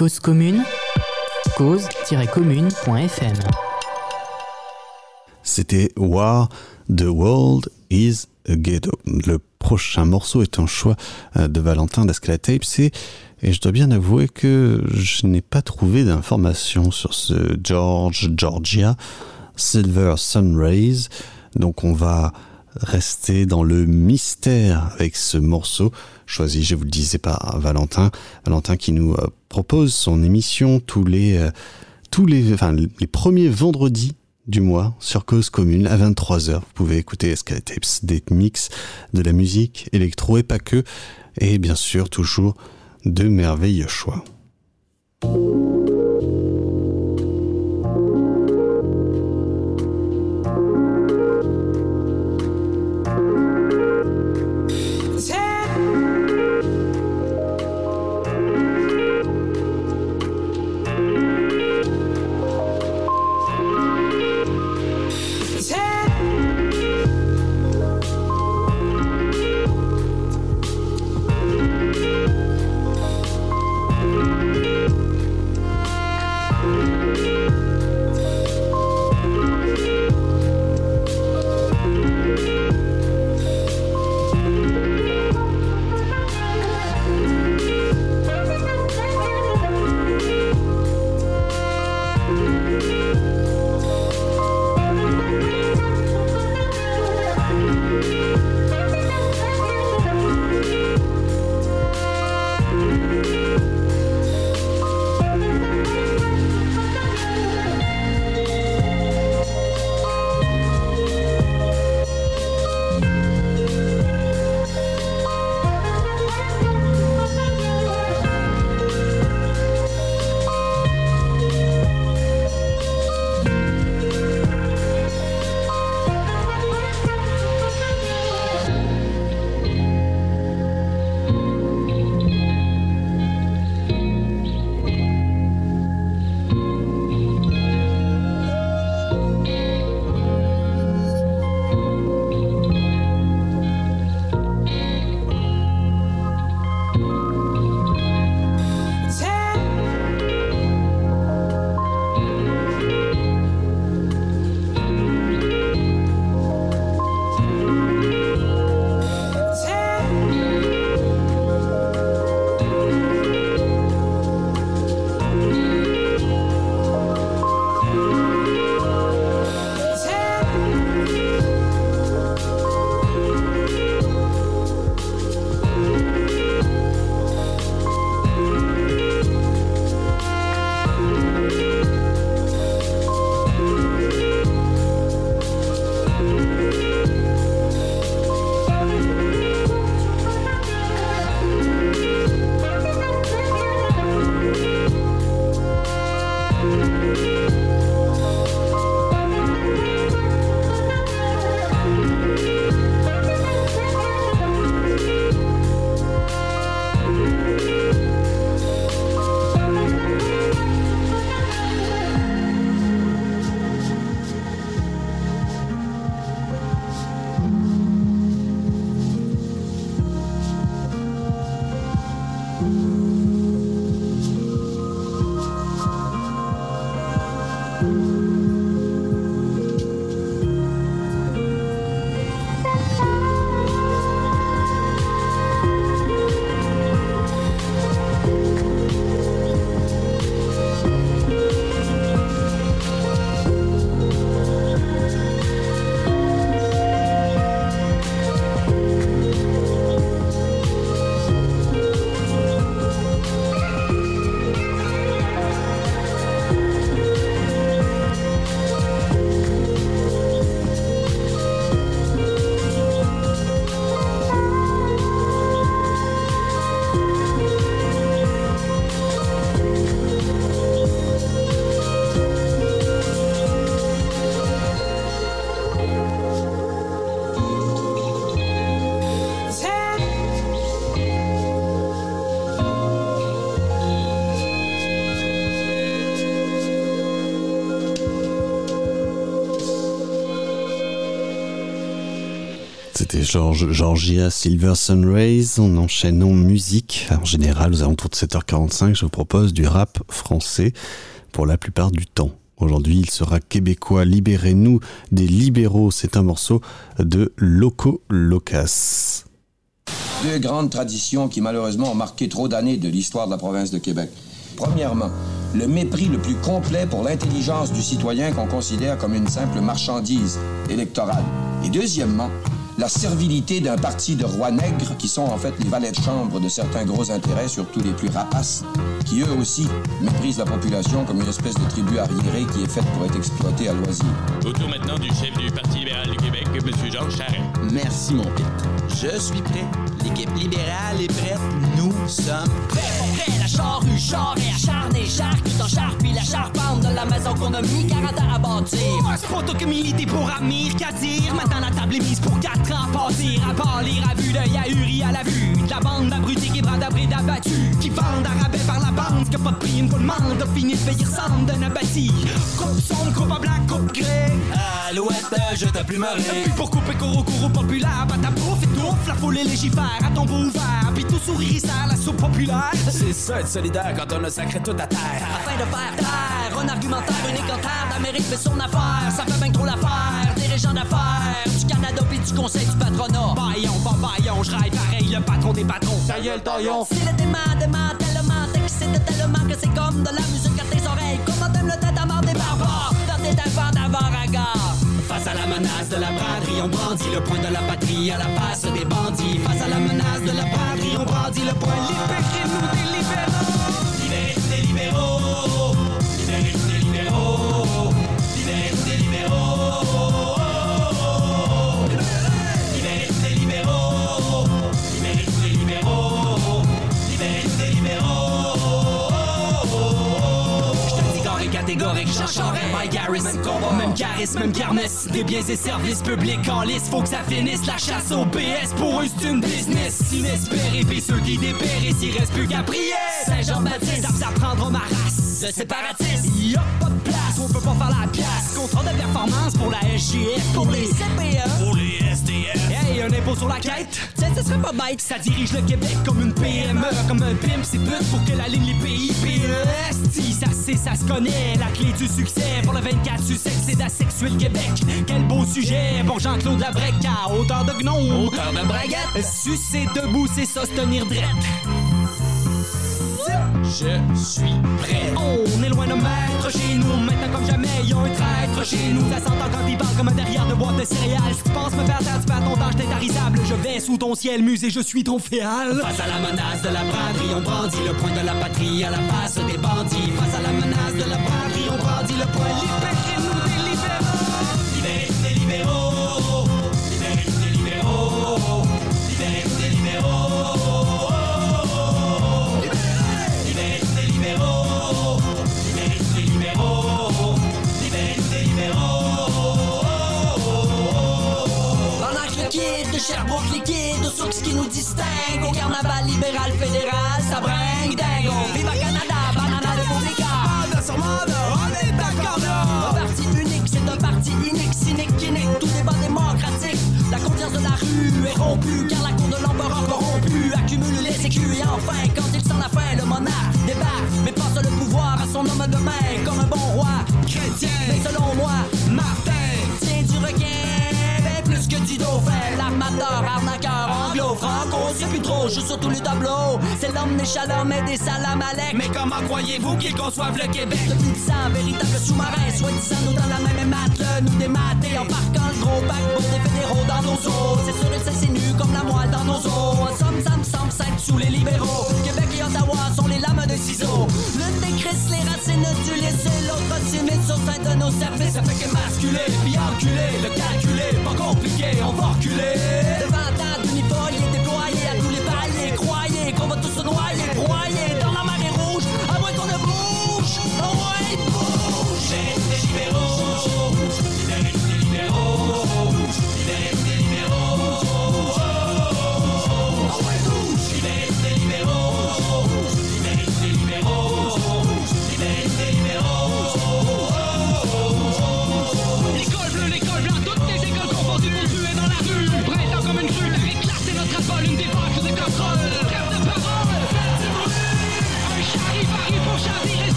Cause commune, cause-commune.fm. C'était War, The World is a Ghetto. Le prochain morceau est un choix euh, de Valentin d'Ascala Tapes et, je dois bien avouer que je n'ai pas trouvé d'informations sur ce George Georgia Silver Sun Rays. Donc on va rester dans le mystère avec ce morceau choisi, je vous le disais, par Valentin. Valentin qui nous euh, propose son émission tous les, euh, tous les, enfin, les premiers vendredis du mois sur Cause Commune à 23h. Vous pouvez écouter Escalade Tapes, des mix, de la musique électro et pas que, et bien sûr toujours de merveilleux choix. George, Georgia Silver Sunrays. On enchaîne en musique. En général, aux alentours de 7h45, je vous propose du rap français pour la plupart du temps. Aujourd'hui, il sera québécois. Libérez-nous des libéraux. C'est un morceau de Loco Locas. Deux grandes traditions qui malheureusement ont marqué trop d'années de l'histoire de la province de Québec. Premièrement, le mépris le plus complet pour l'intelligence du citoyen qu'on considère comme une simple marchandise électorale. Et deuxièmement, la servilité d'un parti de rois nègres qui sont en fait les valets de chambre de certains gros intérêts, surtout les plus rapaces, qui eux aussi méprisent la population comme une espèce de tribu arriérée qui est faite pour être exploitée à loisir. Au tour maintenant du chef du Parti libéral du Québec, M. Jean Charest. Merci, mon père. Je suis prêt. L'équipe libérale est prête. Nous sommes prêts. La charrue, charret, acharné, charque, tout en char, puis la charpente de la maison qu'on a mis 40 ans à bâtir. C'est pas toi que militer pour Amir qu'à dire. Maintenant, la table est mise pour 4 ans à partir. À part lire à vue d'œil ahuri à la vue. De la bande d'abrutis qui bradabrés d'abattus. Qui vendent à rabais par la bande. Que pas de prime pour le monde. A fini de payer ressemble d'un abattu. Coupe son, coupe en blanc, coupe gré. Alouette, je t'ai plus marré. Puis pour couper coro coro populaire, bah ta bouffe étouffe, la foule et légifère à tombeau ouvert. Puis tout sourire, ça la soupe populaire. C'est ça être solidaire quand on a sacré tout à terre. Afin de faire taire, un argumentaire, un écantaire, l'Amérique fait son affaire. Ça fait bien trop l'affaire des régions d'affaires. Du Canada puis du conseil du patronat. Baillon, pas baillon, je raille pareil, le patron des patrons. Ça y est, le taillon. C'est le dément, dément, tellement excité tellement que c'est comme de la musique à tes oreilles. Comment t'aimes le tête à mort des barbares dans tes tympans d'avant regard Face à la menace de la braderie, on brandit le point de la patrie à la face des bandits. Face à la menace de la braderie, on brandit le point. Même combat, même charisme, même kermesse, des biens et services publics en lice, faut que ça finisse, la chasse au BS, pour eux c'est une business, inespéré, pis ceux qui dépérissent, il reste plus qu'à prier, Saint-Jean-Baptiste, ça prendra ma race, le séparatiste, y'a pas de place, on peut pas faire la pièce, contrat de performance pour la SGF, pour les CPE, pour les SDF, hey, un impôt sur la quête, ça, ça serait pas bête, ça dirige le Québec comme une PME, comme un pimp, c'est pute pour que la ligne les pays PES, si ça c'est, ça se connaît, la clé du succès pour le 24 succès, c'est d'asexuer le Québec, quel beau sujet pour Jean-Claude Labrec à hauteur de gnome, hauteur de braguette, sucer debout, c'est ça, se tenir drette. Je suis prêt. On est loin de maître chez nous. Maintenant comme jamais, y a un traître chez nous. Ça s'entend quand il comme un derrière de boîte de céréales. Si tu penses me faire taire, tu perds ton temps, j'étais tarisable. Je vais sous ton ciel, musée, je suis ton féal. Face à la menace de la braderie, on brandit le point de la patrie à la face des bandits. Face à la menace de la braderie, on brandit le point. Sherbrooke liquide, aux sources qui nous distinguent. Au carnaval libéral fédéral, ça bringue dingo. Viva Canada, banana de Boudica. Manda sur manda, on est d'accord Un parti unique, c'est un parti unique, cynique, inique, tout débat démocratique. La confiance de la rue est rompue, car la cour de l'empereur corrompu accumule les écus. Et enfin, quand il sent la fin, le monarque débarque, mais passe le pouvoir à son homme de main, comme un bon roi chrétien. Mais selon moi, Martin tient du requin que du dauphin L'armateur, arnaqueur, anglo, franco C'est plus trop, je suis sur tous les tableaux. C'est l'homme des shalom et des salam alek Mais comment croyez-vous qu'ils conçoivent le Québec? Depuis dix ans, véritable sous-marin Soi-disant nous dans la même mate Nous démater en parquant le gros paquebot des fédéraux dans nos eaux. C'est sûr et s'insinue comme la moelle dans nos os En somme, ça me semble simple sous les libéraux. Québec et Ottawa sont les lames de ciseaux. Le décris, les racines du lycée L'autre timide sur sein de nos services. Ça fait que masculer, puis enculer, le calculer, pas compliqué, on va reculer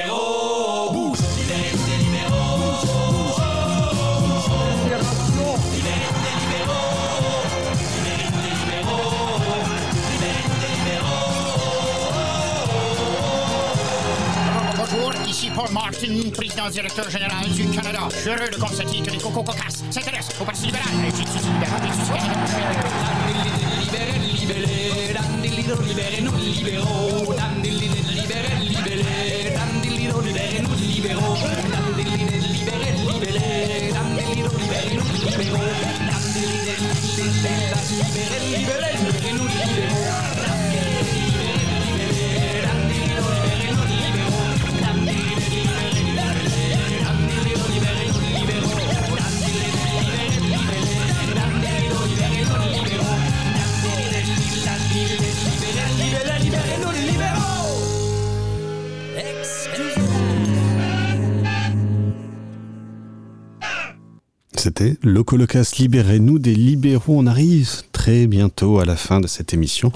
libéraux. Bonjour, ici Paul Martin, président directeur général du Canada. Je suis heureux de constater que les cocos cocasses s'intéressent au Parti libéral. Je suis libéral, Libellen, libellen, libellen, libellen, libellen, C'était Locolocas Libérez-nous des libéraux. On arrive bientôt à la fin de cette émission.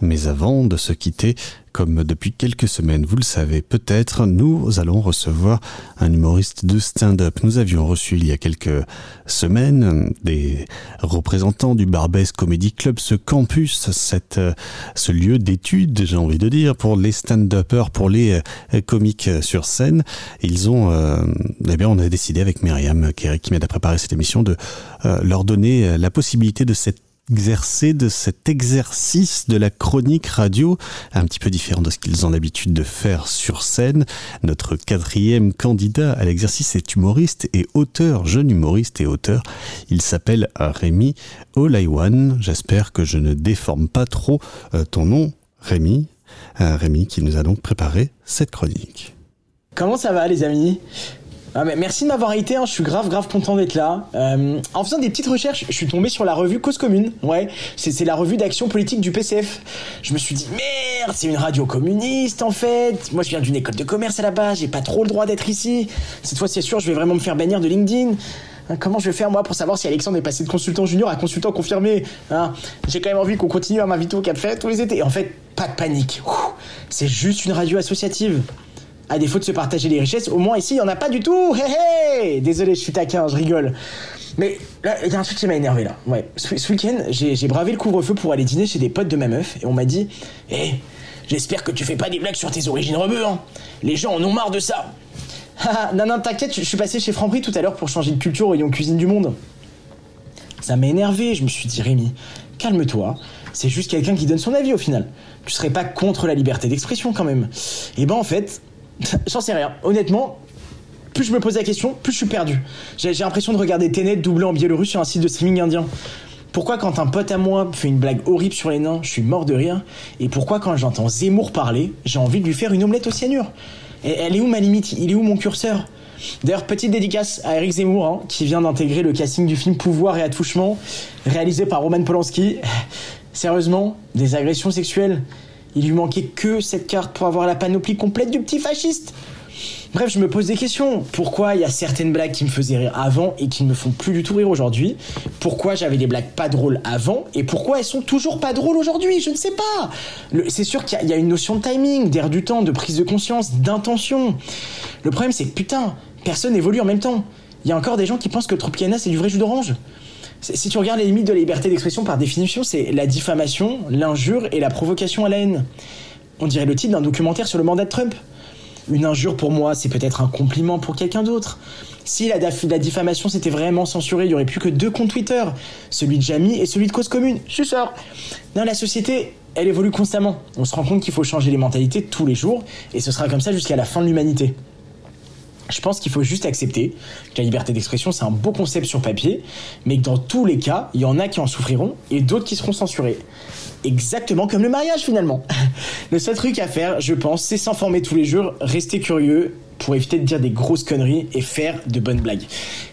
Mais avant de se quitter, comme depuis quelques semaines, vous le savez peut-être, nous allons recevoir un humoriste de stand-up. Nous avions reçu il y a quelques semaines des représentants du Barbès Comedy Club, ce campus, cette, ce lieu d'étude, j'ai envie de dire, pour les stand-uppers, pour les euh, comiques sur scène. Ils ont, euh, eh bien, on a décidé avec Myriam, qui, qui m'aide à préparer cette émission, de euh, leur donner euh, la possibilité de cette exercer de cet exercice de la chronique radio, un petit peu différent de ce qu'ils ont l'habitude de faire sur scène. Notre quatrième candidat à l'exercice est humoriste et auteur, jeune humoriste et auteur. Il s'appelle Rémi Olaiwan. J'espère que je ne déforme pas trop euh, ton nom, Rémi. Euh, Rémi qui nous a donc préparé cette chronique. Comment ça va les amis? Ah, merci de m'avoir été, hein, je suis grave grave content d'être là. Euh, en faisant des petites recherches, je suis tombé sur la revue Cause Commune. Ouais, c'est la revue d'action politique du PCF. Je me suis dit merde, c'est une radio communiste en fait. Moi je viens d'une école de commerce à la base, j'ai pas trop le droit d'être ici. Cette fois c'est sûr, je vais vraiment me faire bannir de LinkedIn. Hein, Comment je vais faire moi pour savoir si Alexandre est passé de consultant junior à consultant confirmé hein? J'ai quand même envie qu'on continue à m'inviter au de fête tous les étés. Et en fait, pas de panique. C'est juste une radio associative. À défaut de se partager les richesses, au moins ici, il n'y en a pas du tout. Hé hé Désolé, je suis taquin, je rigole. Mais là, il y a un truc qui m'a énervé là. Ouais, ce, week-end, j'ai bravé le couvre-feu pour aller dîner chez des potes de ma meuf et on m'a dit Hé, j'espère que tu fais pas des blagues sur tes origines rebeux, hein. Les gens en ont marre de ça. Non, non, t'inquiète, je je suis passé chez Franprix tout à l'heure pour changer de culture au rayon cuisine du monde. Ça m'a énervé, je me suis dit Rémi, calme-toi, c'est juste quelqu'un qui donne son avis au final. Tu serais pas contre la liberté d'expression quand même. Et ben en fait, j'en sais rien. Honnêtement, plus je me pose la question, plus je suis perdu. J'ai l'impression de regarder Tenet doublé en biélorusse sur un site de streaming indien. Pourquoi quand un pote à moi fait une blague horrible sur les nains, je suis mort de rire? Et pourquoi quand j'entends Zemmour parler, j'ai envie de lui faire une omelette au cyanure? Et Elle est où ma limite? Il est où mon curseur? D'ailleurs, petite dédicace à Eric Zemmour, hein, qui vient d'intégrer le casting du film Pouvoir et Attouchement, réalisé par Roman Polanski. Sérieusement, des agressions sexuelles Il lui manquait que cette carte pour avoir la panoplie complète du petit fasciste Bref, je me pose des questions. Pourquoi il y a certaines blagues qui me faisaient rire avant et qui ne me font plus du tout rire aujourd'hui? Pourquoi j'avais des blagues pas drôles avant et pourquoi elles sont toujours pas drôles aujourd'hui? Je ne sais pas. C'est sûr qu'il y a- une notion de timing, d'air du temps, de prise de conscience, d'intention. Le problème, c'est que putain, personne évolue en même temps. Il y a encore des gens qui pensent que Tropicana, c'est du vrai jus d'orange. Si tu regardes les limites de la liberté d'expression par définition, c'est la diffamation, l'injure et la provocation à la haine. On dirait le titre d'un documentaire sur le mandat de Trump. Une injure pour moi, c'est peut-être un compliment pour quelqu'un d'autre. Si la, diffamation s'était vraiment censurée, il y aurait plus que deux comptes Twitter, celui de Jamie et celui de Cause Commune. Je suis sûr. Non, la société, elle évolue constamment. On se rend compte qu'il faut changer les mentalités tous les jours, et ce sera comme ça jusqu'à la fin de l'humanité. Je pense qu'il faut juste accepter que la liberté d'expression, c'est un beau concept sur papier, mais que dans tous les cas, il y en a qui en souffriront et d'autres qui seront censurés. Exactement comme le mariage finalement. Le seul truc à faire, je pense, c'est s'informer tous les jours, rester curieux pour éviter de dire des grosses conneries et faire de bonnes blagues.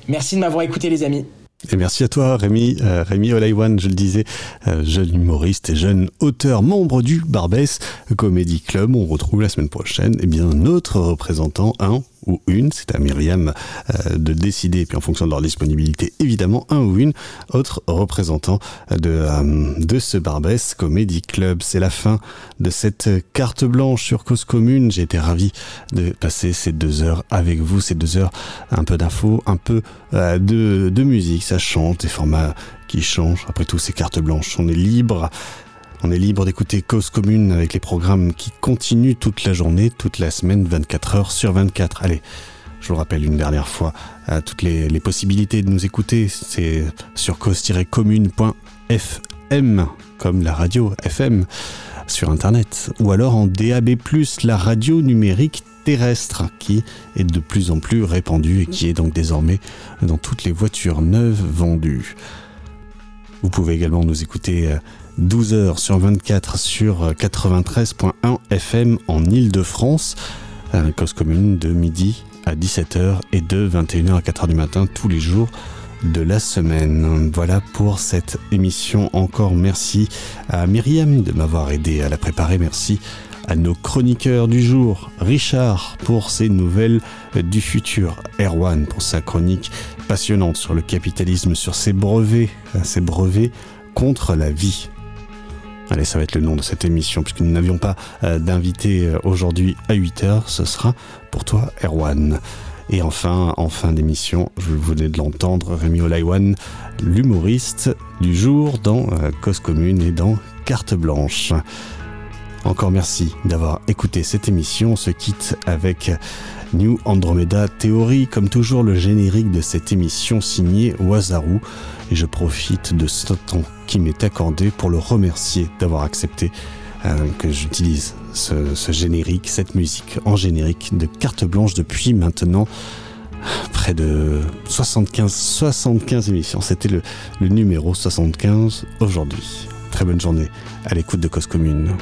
Merci de m'avoir écouté les amis. Et merci à toi, Rémi. Euh, je le disais, euh, jeune humoriste et jeune auteur, membre du Barbès Comedy Club. On retrouve la semaine prochaine notre représentant, un ou une, c'est à Myriam euh, de décider, puis en fonction de leur disponibilité, évidemment, un ou une autre représentant de, euh, de ce Barbès Comedy Club. C'est la fin de cette carte blanche sur Cause Commune. J'ai été ravi de passer ces deux heures avec vous, ces deux heures, un peu d'infos, un peu euh, de, de musique, ça change, des formats qui changent. Après tout, ces cartes blanches, on est libre. On est libre d'écouter Cause Commune avec les programmes qui continuent toute la journée, toute la semaine, 24 heures sur 24. Allez, Je vous le rappelle une dernière fois, euh, toutes les, les possibilités de nous écouter, c'est sur cause-commune.fm, comme la radio FM sur Internet, ou alors en DAB+, la radio numérique terrestre, qui est de plus en plus répandue et qui est donc désormais dans toutes les voitures neuves vendues. Vous pouvez également nous écouter euh, 12 heures sur 24 sur euh, 93.1 FM en Ile-de-France, cause commune de midi à 17h et de 21h à 4h du matin tous les jours de la semaine. Voilà pour cette émission. Encore merci à Myriam de m'avoir aidé à la préparer. Merci à nos chroniqueurs du jour. Richard pour ses nouvelles du futur. Erwan pour sa chronique passionnante sur le capitalisme, sur ses brevets, ses brevets contre la vie. Allez, ça va être le nom de cette émission, puisque nous n'avions pas euh, d'invité euh, aujourd'hui à 8h. Ce sera pour toi, Erwan. Et enfin, en fin d'émission, je vous venez de l'entendre, Rémi Olaïwan, l'humoriste du jour dans euh, Cause Commune et dans Carte Blanche. Encore merci d'avoir écouté cette émission. On se quitte avec New Andromeda Theory, comme toujours le générique de cette émission signé Wazaru. Et je profite de ce temps qui m'est accordé pour le remercier d'avoir accepté euh, que j'utilise ce, générique, cette musique en générique de carte blanche depuis maintenant près de 75, 75 émissions. C'était le, le numéro 75 aujourd'hui. Très bonne journée à l'écoute de Cause Commune.